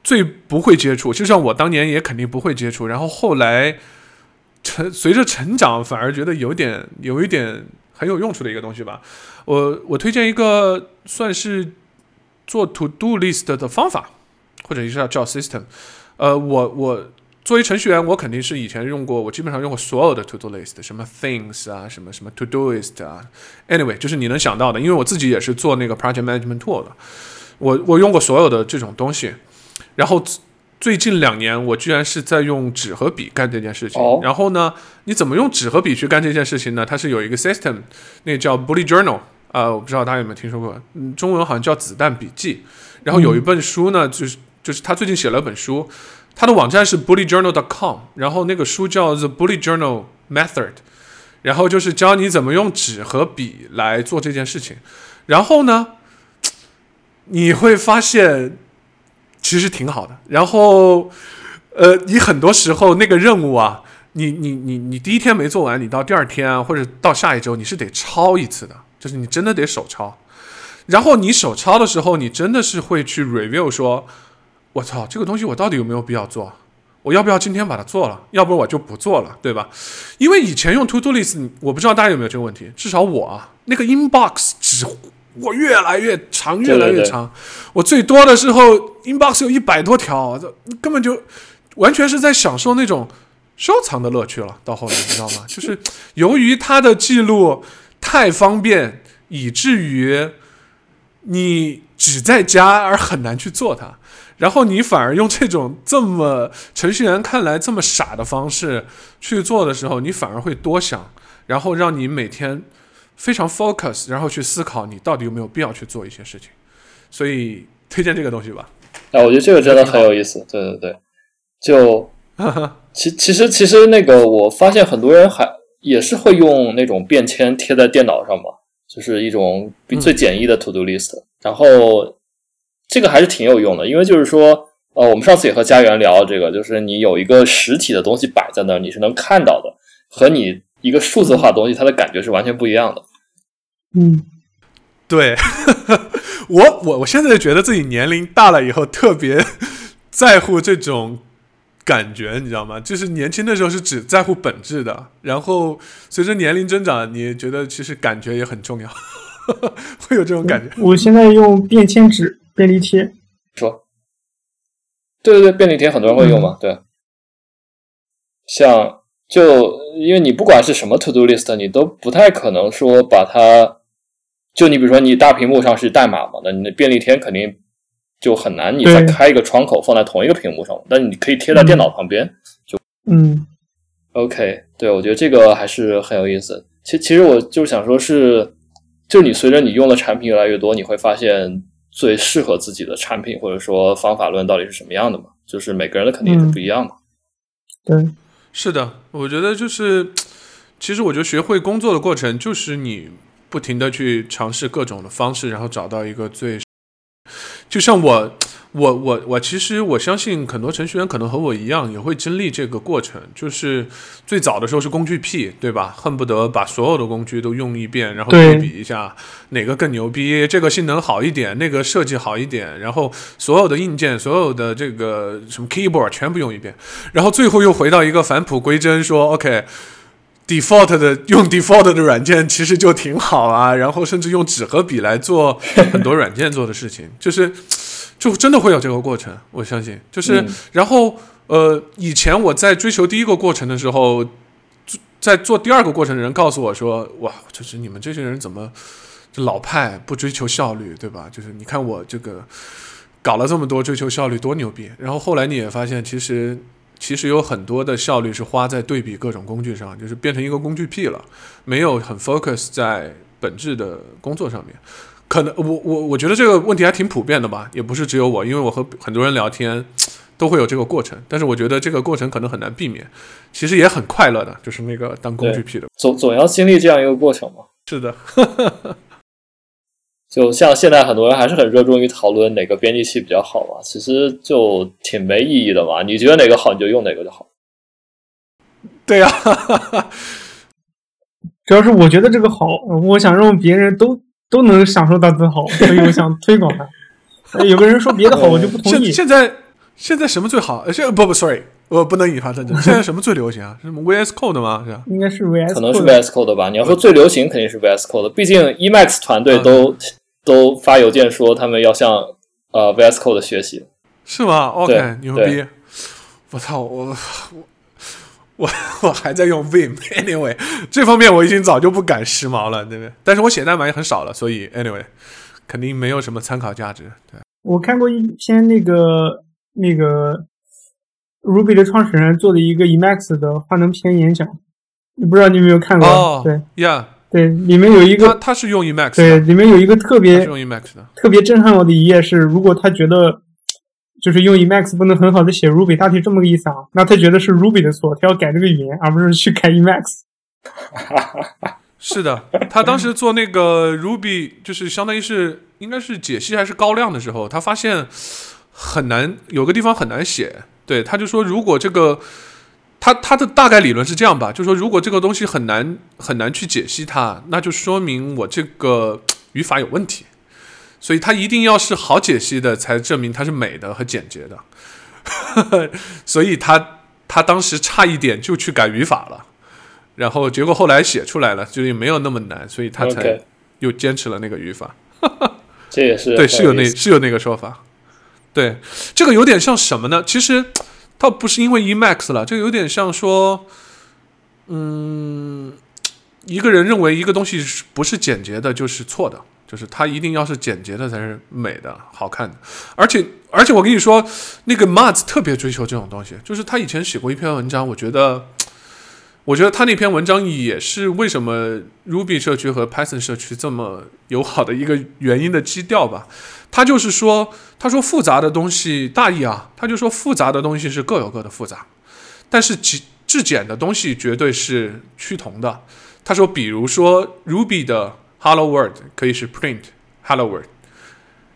最不会接触，就像我当年也肯定不会接触，然后后来成随着成长反而觉得有点有一点很有用处的一个东西吧。我我推荐一个算是做 to do list 的方法，或者是叫 system。呃，我我作为程序员，我肯定是以前用过，我基本上用过所有的 to do list，什么 things 啊，什么什么 to do list 啊，anyway，就是你能想到的，因为我自己也是做那个 project management tool 的，我我用过所有的这种东西，然后最近两年我居然是在用纸和笔干这件事情，哦。然后呢，你怎么用纸和笔去干这件事情呢？它是有一个 system，那叫 bullet journal，啊、我不知道大家有没有听说过，嗯，中文好像叫子弹笔记，然后有一本书呢，就是就是他最近写了本书，他的网站是 bulletjournal.com，然后那个书叫 The Bullet Journal Method，然后就是教你怎么用纸和笔来做这件事情。然后呢，你会发现其实挺好的。然后，呃，你很多时候那个任务啊，你你你你第一天没做完，你到第二天，或者到下一周，你是得抄一次的，就是你真的得手抄。然后你手抄的时候，你真的是会去 review 说，我操，这个东西我到底有没有必要做？我要不要今天把它做了？要不我就不做了，对吧？因为以前用 To Do List，我不知道大家有没有这个问题，至少我啊，那个 inbox 只我越来越长，越来越长。我最多的时候 inbox 有一百多条，这根本就完全是在享受那种收藏的乐趣了。到后来，你知道吗？就是由于它的记录太方便，以至于你只在家而很难去做它。然后你反而用这种这么程序员看来这么傻的方式去做的时候，你反而会多想，然后让你每天非常 focus，然后去思考你到底有没有必要去做一些事情。所以推荐这个东西吧。啊，我觉得这个真的很有意思。对对对，就 其其实其实那个我发现很多人还也是会用那种便签贴在电脑上嘛，就是一种最简易的 to do list、然后这个还是挺有用的，因为就是说，呃，我们上次也和家园聊这个，就是你有一个实体的东西摆在那儿，你是能看到的，和你一个数字化的东西，它的感觉是完全不一样的。嗯，对我我我现在觉得自己年龄大了以后特别 在乎这种感觉，你知道吗？就是年轻的时候是只在乎本质的，然后随着年龄增长，你觉得其实感觉也很重要，会有这种感觉。我现在用便签纸、便利贴，说，对对对，便利贴很多人会用嘛，对。像就因为你不管是什么 to do list，你都不太可能说把它，就你比如说你大屏幕上是代码嘛，那你的便利贴肯定就很难，你再开一个窗口放在同一个屏幕上，但你可以贴在电脑旁边。就嗯 OK，对，我觉得这个还是很有意思。其其实我就想说是，就你随着你用的产品越来越多，你会发现最适合自己的产品或者说方法论到底是什么样的嘛？就是每个人的肯定是不一样嘛。对，是的，我觉得就是，其实我觉得学会工作的过程就是你不停的去尝试各种的方式，然后找到一个最，就像我，我我我其实我相信很多程序员可能和我一样，也会经历这个过程，就是最早的时候是工具癖，对吧？恨不得把所有的工具都用一遍，然后对对比一下哪个更牛逼，这个性能好一点，那个设计好一点，然后所有的硬件、所有的这个什么 keyboard 全部用一遍，然后最后又回到一个返璞归真，说 OK。Default 的用 default 的软件其实就挺好啊，然后甚至用纸和笔来做很多软件做的事情，就是就真的会有这个过程，我相信。就是、嗯然后呃，以前我在追求第一个过程的时候，在做第二个过程的人告诉我说：“哇，就是你们这些人怎么这老派不追求效率，对吧？就是你看我这个搞了这么多追求效率多牛逼。”然后后来你也发现，其实其实有很多的效率是花在对比各种工具上，就是变成一个工具癖了，没有很 focus 在本质的工作上面。可能我我我觉得这个问题还挺普遍的吧，也不是只有我，因为我和很多人聊天都会有这个过程，但是我觉得这个过程可能很难避免，其实也很快乐的，就是那个当工具癖的。总总要经历这样一个过程嘛。是的，就像现在很多人还是很热衷于讨论哪个编辑器比较好嘛，其实就挺没意义的嘛。你觉得哪个好，你就用哪个就好。对呀、主要是我觉得这个好，我想让别人都都能享受到这好，所以我想推广它。呃有个人说别的好，我就不同 现意。现在现在什么最好？呃，现不不，sorry，我不能引发战争。现在什么最流行啊？什么 VS Code 吗？是吧？应该是 VS，可能是 Code VS Code 吧。你要说最流行，肯定是 VS Code。毕竟 Emacs 团队都、都发邮件说他们要向呃 VS Code 学习。是吗？OK，牛逼！我操，我我我我还在用 Vim。Anyway，这方面我已经早就不赶时髦了，对不对？但是我写代码也很少了，所以 Anyway，肯定没有什么参考价值。对，我看过一篇那个那个 Ruby 的创始人做的一个 Emacs 的幻灯片演讲，不知道你有没有看过？哦对，Yeah，对，里面有一个他是用 Emacs 对，里面有一个特别是用 Emacs 的。特别震撼我的一页是，如果他觉得就是用 Emacs 不能很好的写 Ruby，大体这么个意思啊，那他觉得是 Ruby 的错，他要改这个语言，而不是去改 Emacs。是的，他当时做那个 Ruby，就是相当于是应该是解析还是高亮的时候，他发现很难，有个地方很难写。对，他就说如果这个，他他的大概理论是这样吧，就是说如果这个东西很难很难去解析它，那就说明我这个语法有问题。所以它一定要是好解析的，才证明它是美的和简洁的。所以他他当时差一点就去改语法了。然后结果后来写出来了，就也没有那么难，所以他才又坚持了那个语法。这也是对，是有那是有那个说法。对，这个有点像什么呢？其实倒不是因为 Emax 了，就有点像说，嗯，一个人认为一个东西是不是简洁的，就是错的，就是它一定要是简洁的才是美的、好看的。而且而且我跟你说，那个 Mars 特别追求这种东西，就是他以前写过一篇文章，我觉得。我觉得他那篇文章也是为什么 Ruby 社区和 Python 社区这么友好的一个原因的基调吧。他就是说，他说复杂的东西大意啊，他就说复杂的东西是各有各的复杂，但是极质简的东西绝对是趋同的。他说，比如说 Ruby 的 Hello World 可以是 print Hello World，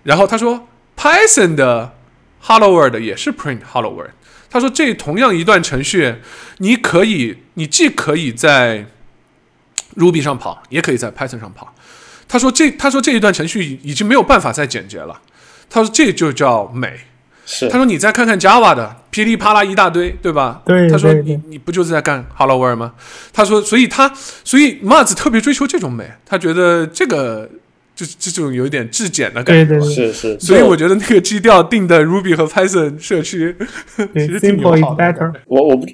然后他说 Python 的 Hello World 也是 print Hello World。他说这同样一段程序，你可以，你既可以在 Ruby 上跑，也可以在 Python 上跑。他说这，他说这一段程序已经没有办法再简洁了。他说这就叫美。是他说你再看看 Java 的噼里啪啦一大堆，对吧？对他说你你不就是在干 Hello World 吗？他说，所以他所以 Mars 特别追求这种美，他觉得这个就这种有一点质检的感觉。对对对是是，所以我觉得那个基调定的 Ruby 和 Python 社区其实挺友，simple 好的 better。我我不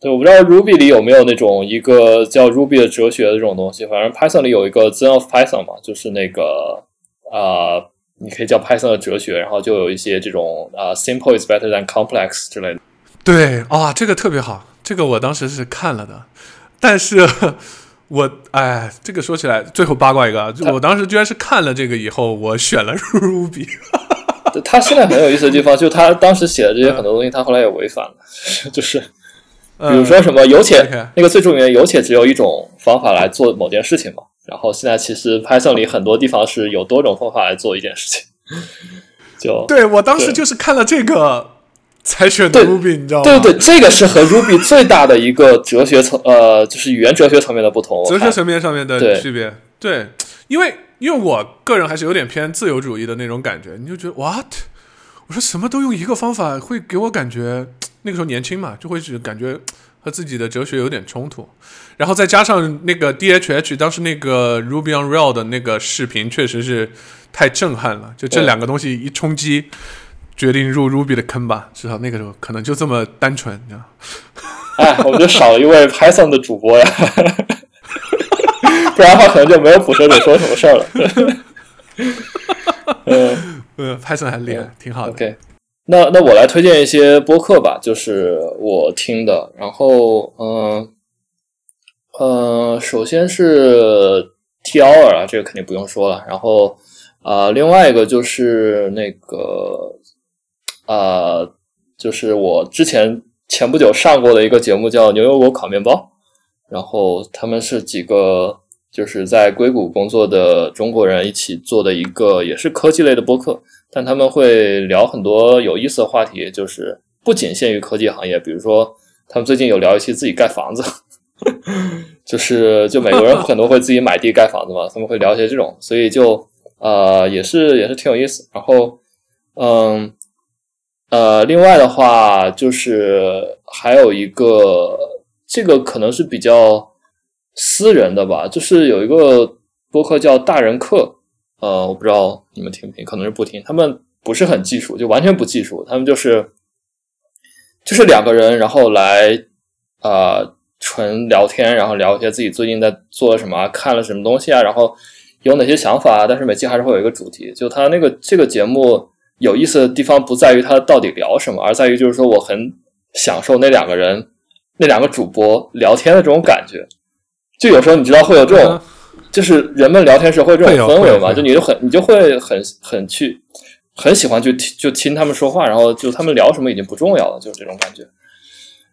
对，我不知道 Ruby 里有没有那种一个叫 Ruby 的哲学的这种东西，反正 Python 里有一个 Zen of Python 嘛，就是那个啊、你可以叫 Python 的哲学，然后就有一些这种啊、simple is better than complex 之类的。对啊、这个特别好，这个我当时是看了的，但是我哎，这个说起来，最后八卦一个啊，就我当时居然是看了这个以后，我选了 Ruby。对他现在很有意思的地方，就他当时写的这些很多东西，他后来也违反了，就是比如说什么有且、那个最著名的有且只有一种方法来做某件事情嘛。然后现在其实 Python 里很多地方是有多种方法来做一件事情，就对我当时就是看了这个才选的对 Ruby，你知道吗？对对，这个是和 Ruby 最大的一个哲学层呃，就是语言哲学层面的不同。哲学层面上面的区别。对，因为因为我个人还是有点偏自由主义的那种感觉，你就觉得 what？我说什么都用一个方法，会给我感觉那个时候年轻嘛，就会是感觉和自己的哲学有点冲突。然后再加上那个 DHH 当时那个 Ruby on Rail 的那个视频，确实是太震撼了。就这两个东西一冲击，决定入 Ruby 的坑吧。至少那个时候可能就这么单纯，你知道。哎，我们就少了一位 Python 的主播呀，不然的话可能就没有捕蛇者说什么事儿了。嗯。呃，Python 还厉害，挺好的。OK，那那我来推荐一些播客吧，就是我听的。然后，嗯、呃，首先是 T Hour 啊，这个肯定不用说了。然后，啊、另外一个就是那个，呃，就是我之前前不久上过的一个节目叫《牛油果烤面包》，然后他们是几个就是在硅谷工作的中国人一起做的一个也是科技类的播客。但他们会聊很多有意思的话题，就是不仅限于科技行业，比如说他们最近有聊一期自己盖房子，就是就美国人很多会自己买地盖房子嘛，他们会聊一些这种，所以就呃也是也是挺有意思。然后嗯呃，另外的话就是还有一个这个可能是比较私人的吧，就是有一个播客叫大人课。呃，我不知道你们听不听，可能是不听。他们不是很技术，就完全不技术，他们就是就是两个人，然后来呃纯聊天，然后聊一些自己最近在做什么，看了什么东西啊，然后有哪些想法。但是每期还是会有一个主题。就他那个这个节目有意思的地方不在于他到底聊什么，而在于就是说我很享受那两个人那两个主播聊天的这种感觉。就有时候你知道会有这种。嗯就是人们聊天时会这种氛围嘛，就你就很你就会很很去很喜欢去听就听他们说话，然后就他们聊什么已经不重要了，就是这种感觉。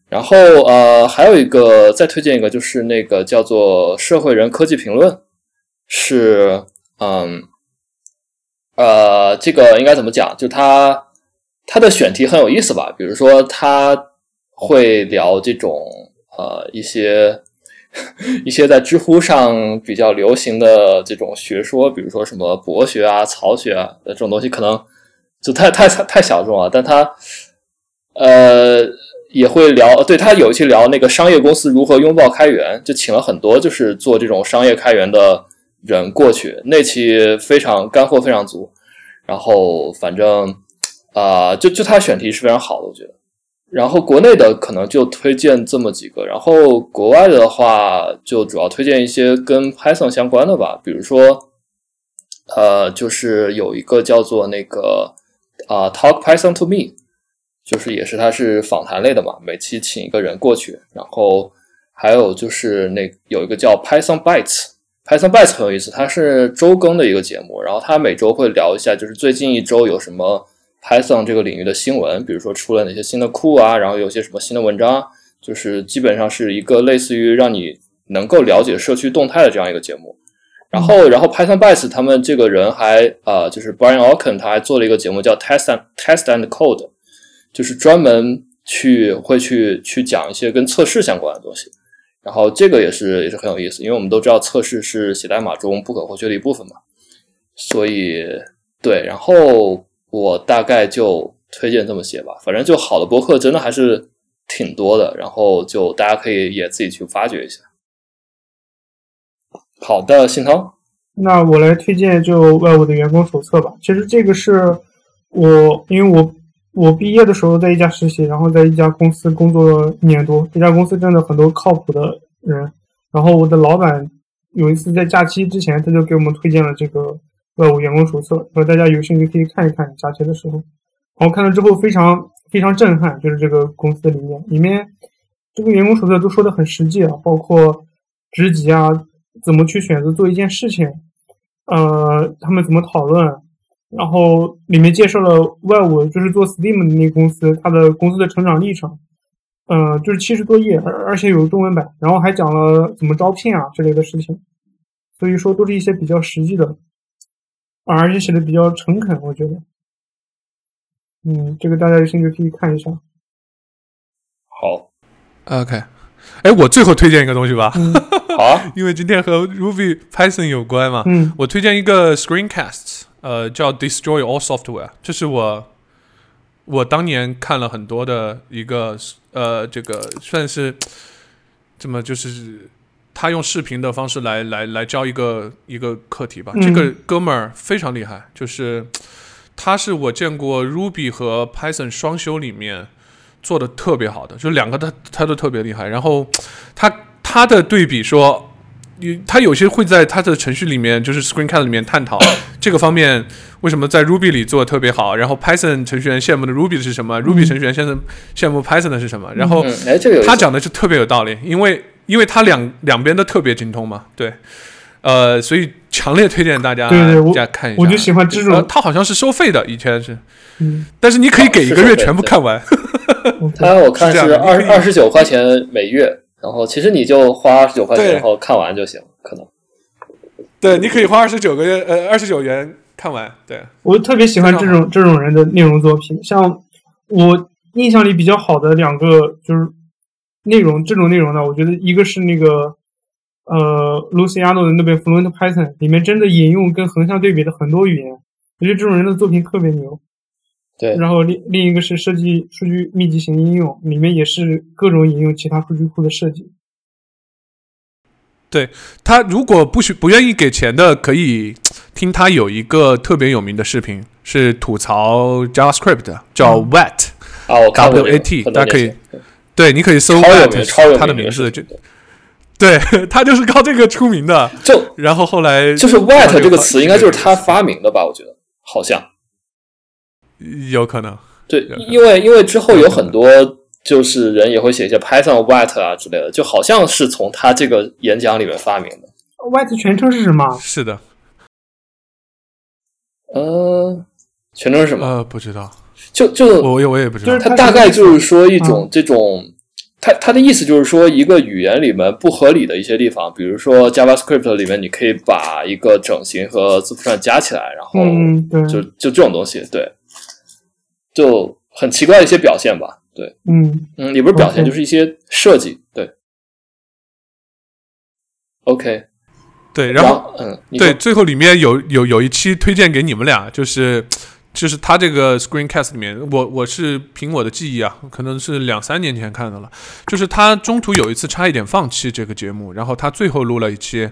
然后呃，还有一个再推荐一个，就是那个叫做《社会人科技评论》，是嗯呃，这个应该怎么讲？就他他的选题很有意思吧？比如说他会聊这种呃一些。一些在知乎上比较流行的这种学说，比如说什么博学啊、曹学啊这种东西，可能就太太太小众了。但他呃也会聊，对他有一期聊那个商业公司如何拥抱开源，就请了很多就是做这种商业开源的人过去，那期非常干货非常足。然后反正啊、就就他选题是非常好的，我觉得。然后国内的可能就推荐这么几个，然后国外的话就主要推荐一些跟 Python 相关的吧，比如说，呃，就是有一个叫做那个啊、Talk Python to Me，就是也是它是访谈类的嘛，每期请一个人过去，然后还有就是那有一个叫 Python Bytes Bytes，Python Bytes 很有意思，它是周更的一个节目，然后它每周会聊一下就是最近一周有什么。Python 这个领域的新闻，比如说出了哪些新的库啊，然后有些什么新的文章，就是基本上是一个类似于让你能够了解社区动态的这样一个节目。然后，然后 Python Bytes 他们这个人还呃，就是 Brian Alken 他还做了一个节目叫 Test and Test and Code，就是专门去会去去讲一些跟测试相关的东西。然后这个也是也是很有意思，因为我们都知道测试是写代码中不可或缺的一部分嘛。所以对，然后。我大概就推荐这么些吧，反正就好的博客真的还是挺多的，然后就大家可以也自己去发掘一下。好的，信涛，那我来推荐就 Web 的员工手册吧。其实这个是我因为我我毕业的时候在一家实习，然后在一家公司工作一年多。这家公司真的很多靠谱的人。然后我的老板有一次在假期之前，他就给我们推荐了这个外务员工手册，说大家有兴趣可以看一看。假期的时候，然后看了之后非常非常震撼，就是这个公司里面里面这个员工手册都说的很实际啊，包括职级啊，怎么去选择做一件事情，呃，他们怎么讨论。然后里面介绍了外务，就是做 Steam 的那个公司，它的公司的成长历程，嗯，就是七十多页，而而且有中文版，然后还讲了怎么招聘啊之类的事情，所以说都是一些比较实际的，而且写的比较诚恳，我觉得，嗯，这个大家有兴趣可以看一下。好，OK，哎，我最后推荐一个东西吧，好，啊。因为今天和 Ruby Python 有关嘛，嗯，我推荐一个 Screencast。呃，叫 Destroy All Software，这是我我当年看了很多的一个呃，这个算是怎么就是他用视频的方式来来来教一个一个课题吧。这个哥们儿非常厉害，就是他是我见过 Ruby 和 Python 双修里面做的特别好的，就两个他他都特别厉害。然后他他的对比说。你他有些会在他的程序里面，就是 Screencast 里面探讨 这个方面为什么在 Ruby 里做的特别好，然后 Python 程序员羡慕的 Ruby 的是什么，Ruby 程序员现在羡慕 Python 的是什么？然后他讲的就特别有道理，因为因为他两两边都特别精通嘛，对，呃，所以强烈推荐大家大家看一下。我就喜欢这种，他好像是收费的，以前是，但是你可以给一个月全部看完。他我看是二二十九块钱每月。然后其实你就花二十九块钱，然后看完就行，可能。对，你可以花二十九个月，呃，二十九元看完。对我特别喜欢这种这种人的内容作品，像我印象里比较好的两个就是内容，这种内容呢，我觉得一个是那个呃卢西亚诺的那本 Fluent Python，里面真的引用跟横向对比的很多语言，我觉得这种人的作品特别牛。对，然后另另一个是设计数据密集型应用，里面也是各种引用其他数据库的设计。对他如果不许不愿意给钱的，可以听他有一个特别有名的视频，是吐槽 JavaScript，叫 Wet，啊，我 W A T，大家可以，对，你可以搜 Wet，他的名字就，对 他就是靠这个出名的，就然后后来就是 Wet 这个词应该就是他发明的吧？我觉得好像。有可能，对，因为因为之后有很多就是人也会写一些 Python White 啊之类的，就好像是从他这个演讲里面发明的。White 全称是什么？是的，呃，全称是什么？呃，不知道。就就我我我也不知道。就是他大概就是说一种这种，他他的意思就是说一个语言里面不合理的一些地方，比如说 JavaScript 里面你可以把一个整形和字符串加起来，然后就就这种东西，对。就很奇怪的一些表现吧，对，嗯。嗯，也不是表现，就是一些设计，对，OK，对，然后嗯，对，最后里面有有有一期推荐给你们俩，就是就是他这个 Screencast 里面，我我是凭我的记忆啊，可能是两三年前看的了，就是他中途有一次差一点放弃这个节目，然后他最后录了一期，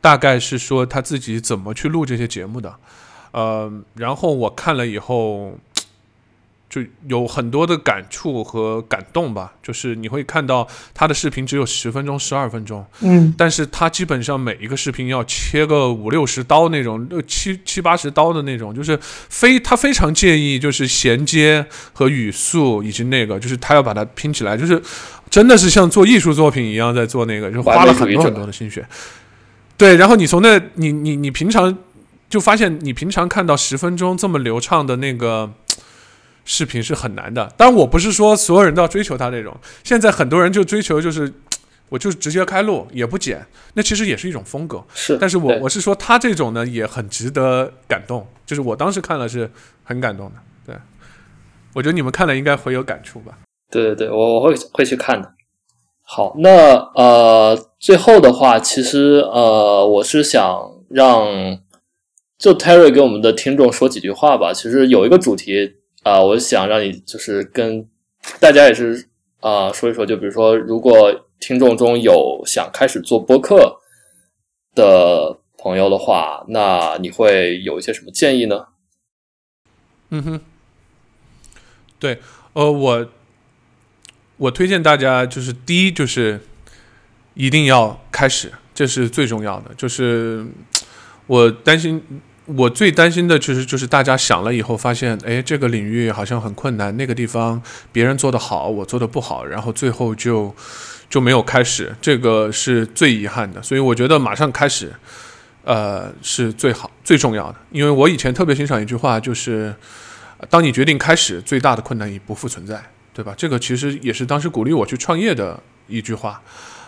大概是说他自己怎么去录这些节目的，呃，然后我看了以后。就有很多的感触和感动吧，就是你会看到他的视频只有十分钟、十二分钟，嗯，但是他基本上每一个视频要切个五六十刀那种，六七七八十刀的那种，就是非他非常介意就是衔接和语速以及那个，就是他要把它拼起来，就是真的是像做艺术作品一样在做那个，就花了很多很多的心血。对，然后你从那，你你你平常就发现，你平常看到十分钟这么流畅的那个。视频是很难的，当然我不是说所有人都要追求他这种。现在很多人就追求就是，我就是直接开录也不剪，那其实也是一种风格。是，但是我我是说他这种呢也很值得感动，就是我当时看了是很感动的。对，我觉得你们看了应该会有感触吧？对对对，我我会会去看的。好，那呃，最后的话，其实呃，我是想让就 Terry 给我们的听众说几句话吧。其实有一个主题。啊，我想让你就是跟大家也是啊说一说，就比如说，如果听众中有想开始做播客的朋友的话，那你会有一些什么建议呢？嗯哼，对，呃，我我推荐大家就是第一就是一定要开始，这是最重要的。就是我担心，我最担心的其实就是大家想了以后发现，哎，这个领域好像很困难，那个地方别人做得好，我做的不好，然后最后就就没有开始，这个是最遗憾的。所以我觉得马上开始。呃，是最好最重要的，因为我以前特别欣赏一句话，就是当你决定开始，最大的困难已不复存在，对吧？这个其实也是当时鼓励我去创业的一句话。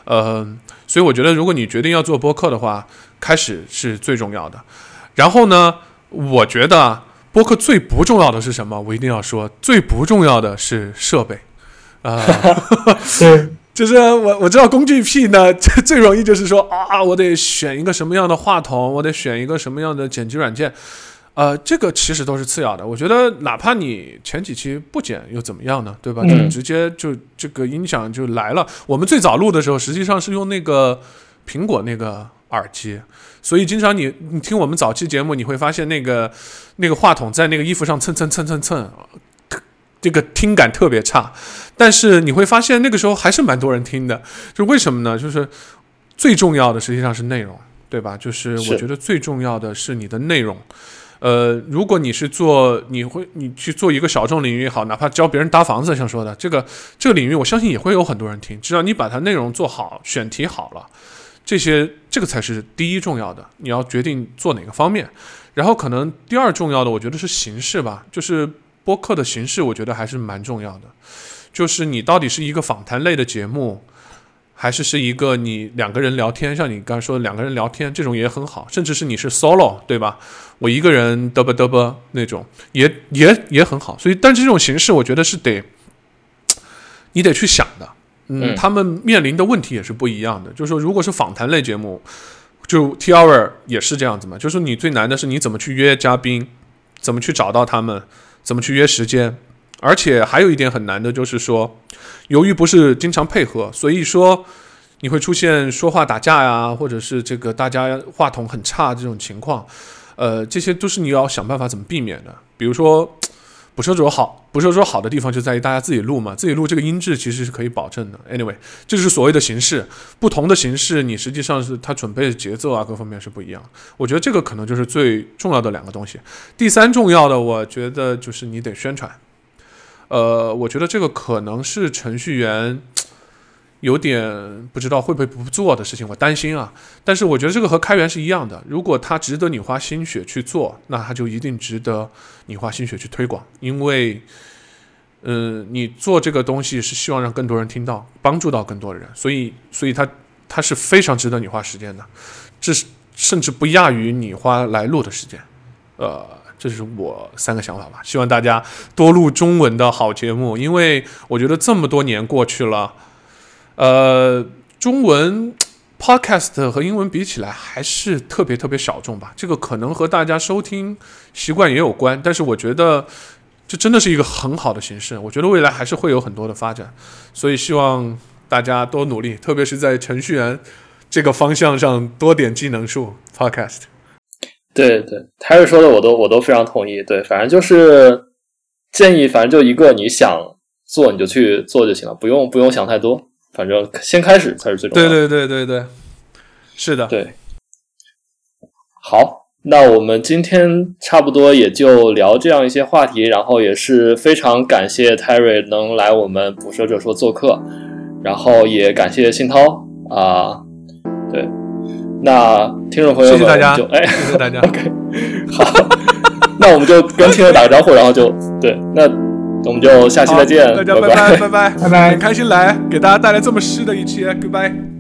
呃，所以我觉得，如果你决定要做播客的话，开始是最重要的。然后呢，我觉得播客最不重要的是什么？我一定要说，最不重要的是设备。啊，对。就是我我知道工具癖呢，最最容易就是说啊，我得选一个什么样的话筒，我得选一个什么样的剪辑软件，呃，这个其实都是次要的。我觉得哪怕你前几期不剪又怎么样呢？对吧？就直接就这个音响就来了。我们最早录的时候，实际上是用那个苹果那个耳机，所以经常你你听我们早期节目，你会发现那个那个话筒在那个衣服上蹭蹭蹭蹭蹭。这个听感特别差，但是你会发现那个时候还是蛮多人听的，就为什么呢？就是最重要的实际上是内容，对吧？就是我觉得最重要的是你的内容。呃，如果你是做，你会你去做一个小众领域也好，哪怕教别人搭房子，像说的这个这个领域，我相信也会有很多人听。只要你把它内容做好，选题好了，这些这个才是第一重要的。你要决定做哪个方面，然后可能第二重要的，我觉得是形式吧，就是。播客的形式，我觉得还是蛮重要的。就是你到底是一个访谈类的节目，还是是一个你两个人聊天？像你刚才说的两个人聊天，这种也很好。甚至是你是 solo，对吧？我一个人嘚啵嘚啵那种，也也也很好。所以，但是这种形式，我觉得是得你得去想的。嗯，他们面临的问题也是不一样的。就是说，如果是访谈类节目，就 T hour 也是这样子嘛。就是你最难的是你怎么去约嘉宾，怎么去找到他们。怎么去约时间？而且还有一点很难的，就是说，由于不是经常配合，所以说你会出现说话打架呀，或者是这个大家话筒很差这种情况。呃，这些都是你要想办法怎么避免的。比如说。不是说好，不是说好的地方就在于大家自己录嘛，自己录这个音质其实是可以保证的。Anyway，这就是所谓的形式，不同的形式，你实际上是它准备的节奏啊，各方面是不一样。我觉得这个可能就是最重要的两个东西。第三重要的，我觉得就是你得宣传。呃，我觉得这个可能是程序员。有点不知道会不会不做的事情，我担心啊。但是我觉得这个和开源是一样的，如果它值得你花心血去做，那它就一定值得你花心血去推广。因为，嗯，你做这个东西是希望让更多人听到，帮助到更多的人，所以，所以它它是非常值得你花时间的，这是甚至不亚于你花来录的时间。呃，这是我三个想法吧。希望大家多录中文的好节目，因为我觉得这么多年过去了。呃，中文 podcast 和英文比起来还是特别特别小众吧。这个可能和大家收听习惯也有关，但是我觉得这真的是一个很好的形式。我觉得未来还是会有很多的发展，所以希望大家多努力，特别是在程序员这个方向上多点技能树 podcast。对对，他是说的我都我都非常同意。对，反正就是建议，反正就一个，你想做你就去做就行了，不用不用想太多。反正先开始才是最重要的。对对对对对，是的。对，好，那我们今天差不多也就聊这样一些话题，然后也是非常感谢 Terry 能来我们捕蛇者说做客，然后也感谢信涛啊，对，那听众朋友们，谢谢大家，谢谢大家。OK，好，那我们就跟听众打个招呼，然后就对，那。我们就下期再见，大家拜拜。拜拜拜拜，很开心来给大家带来这么湿的一期，Goodbye。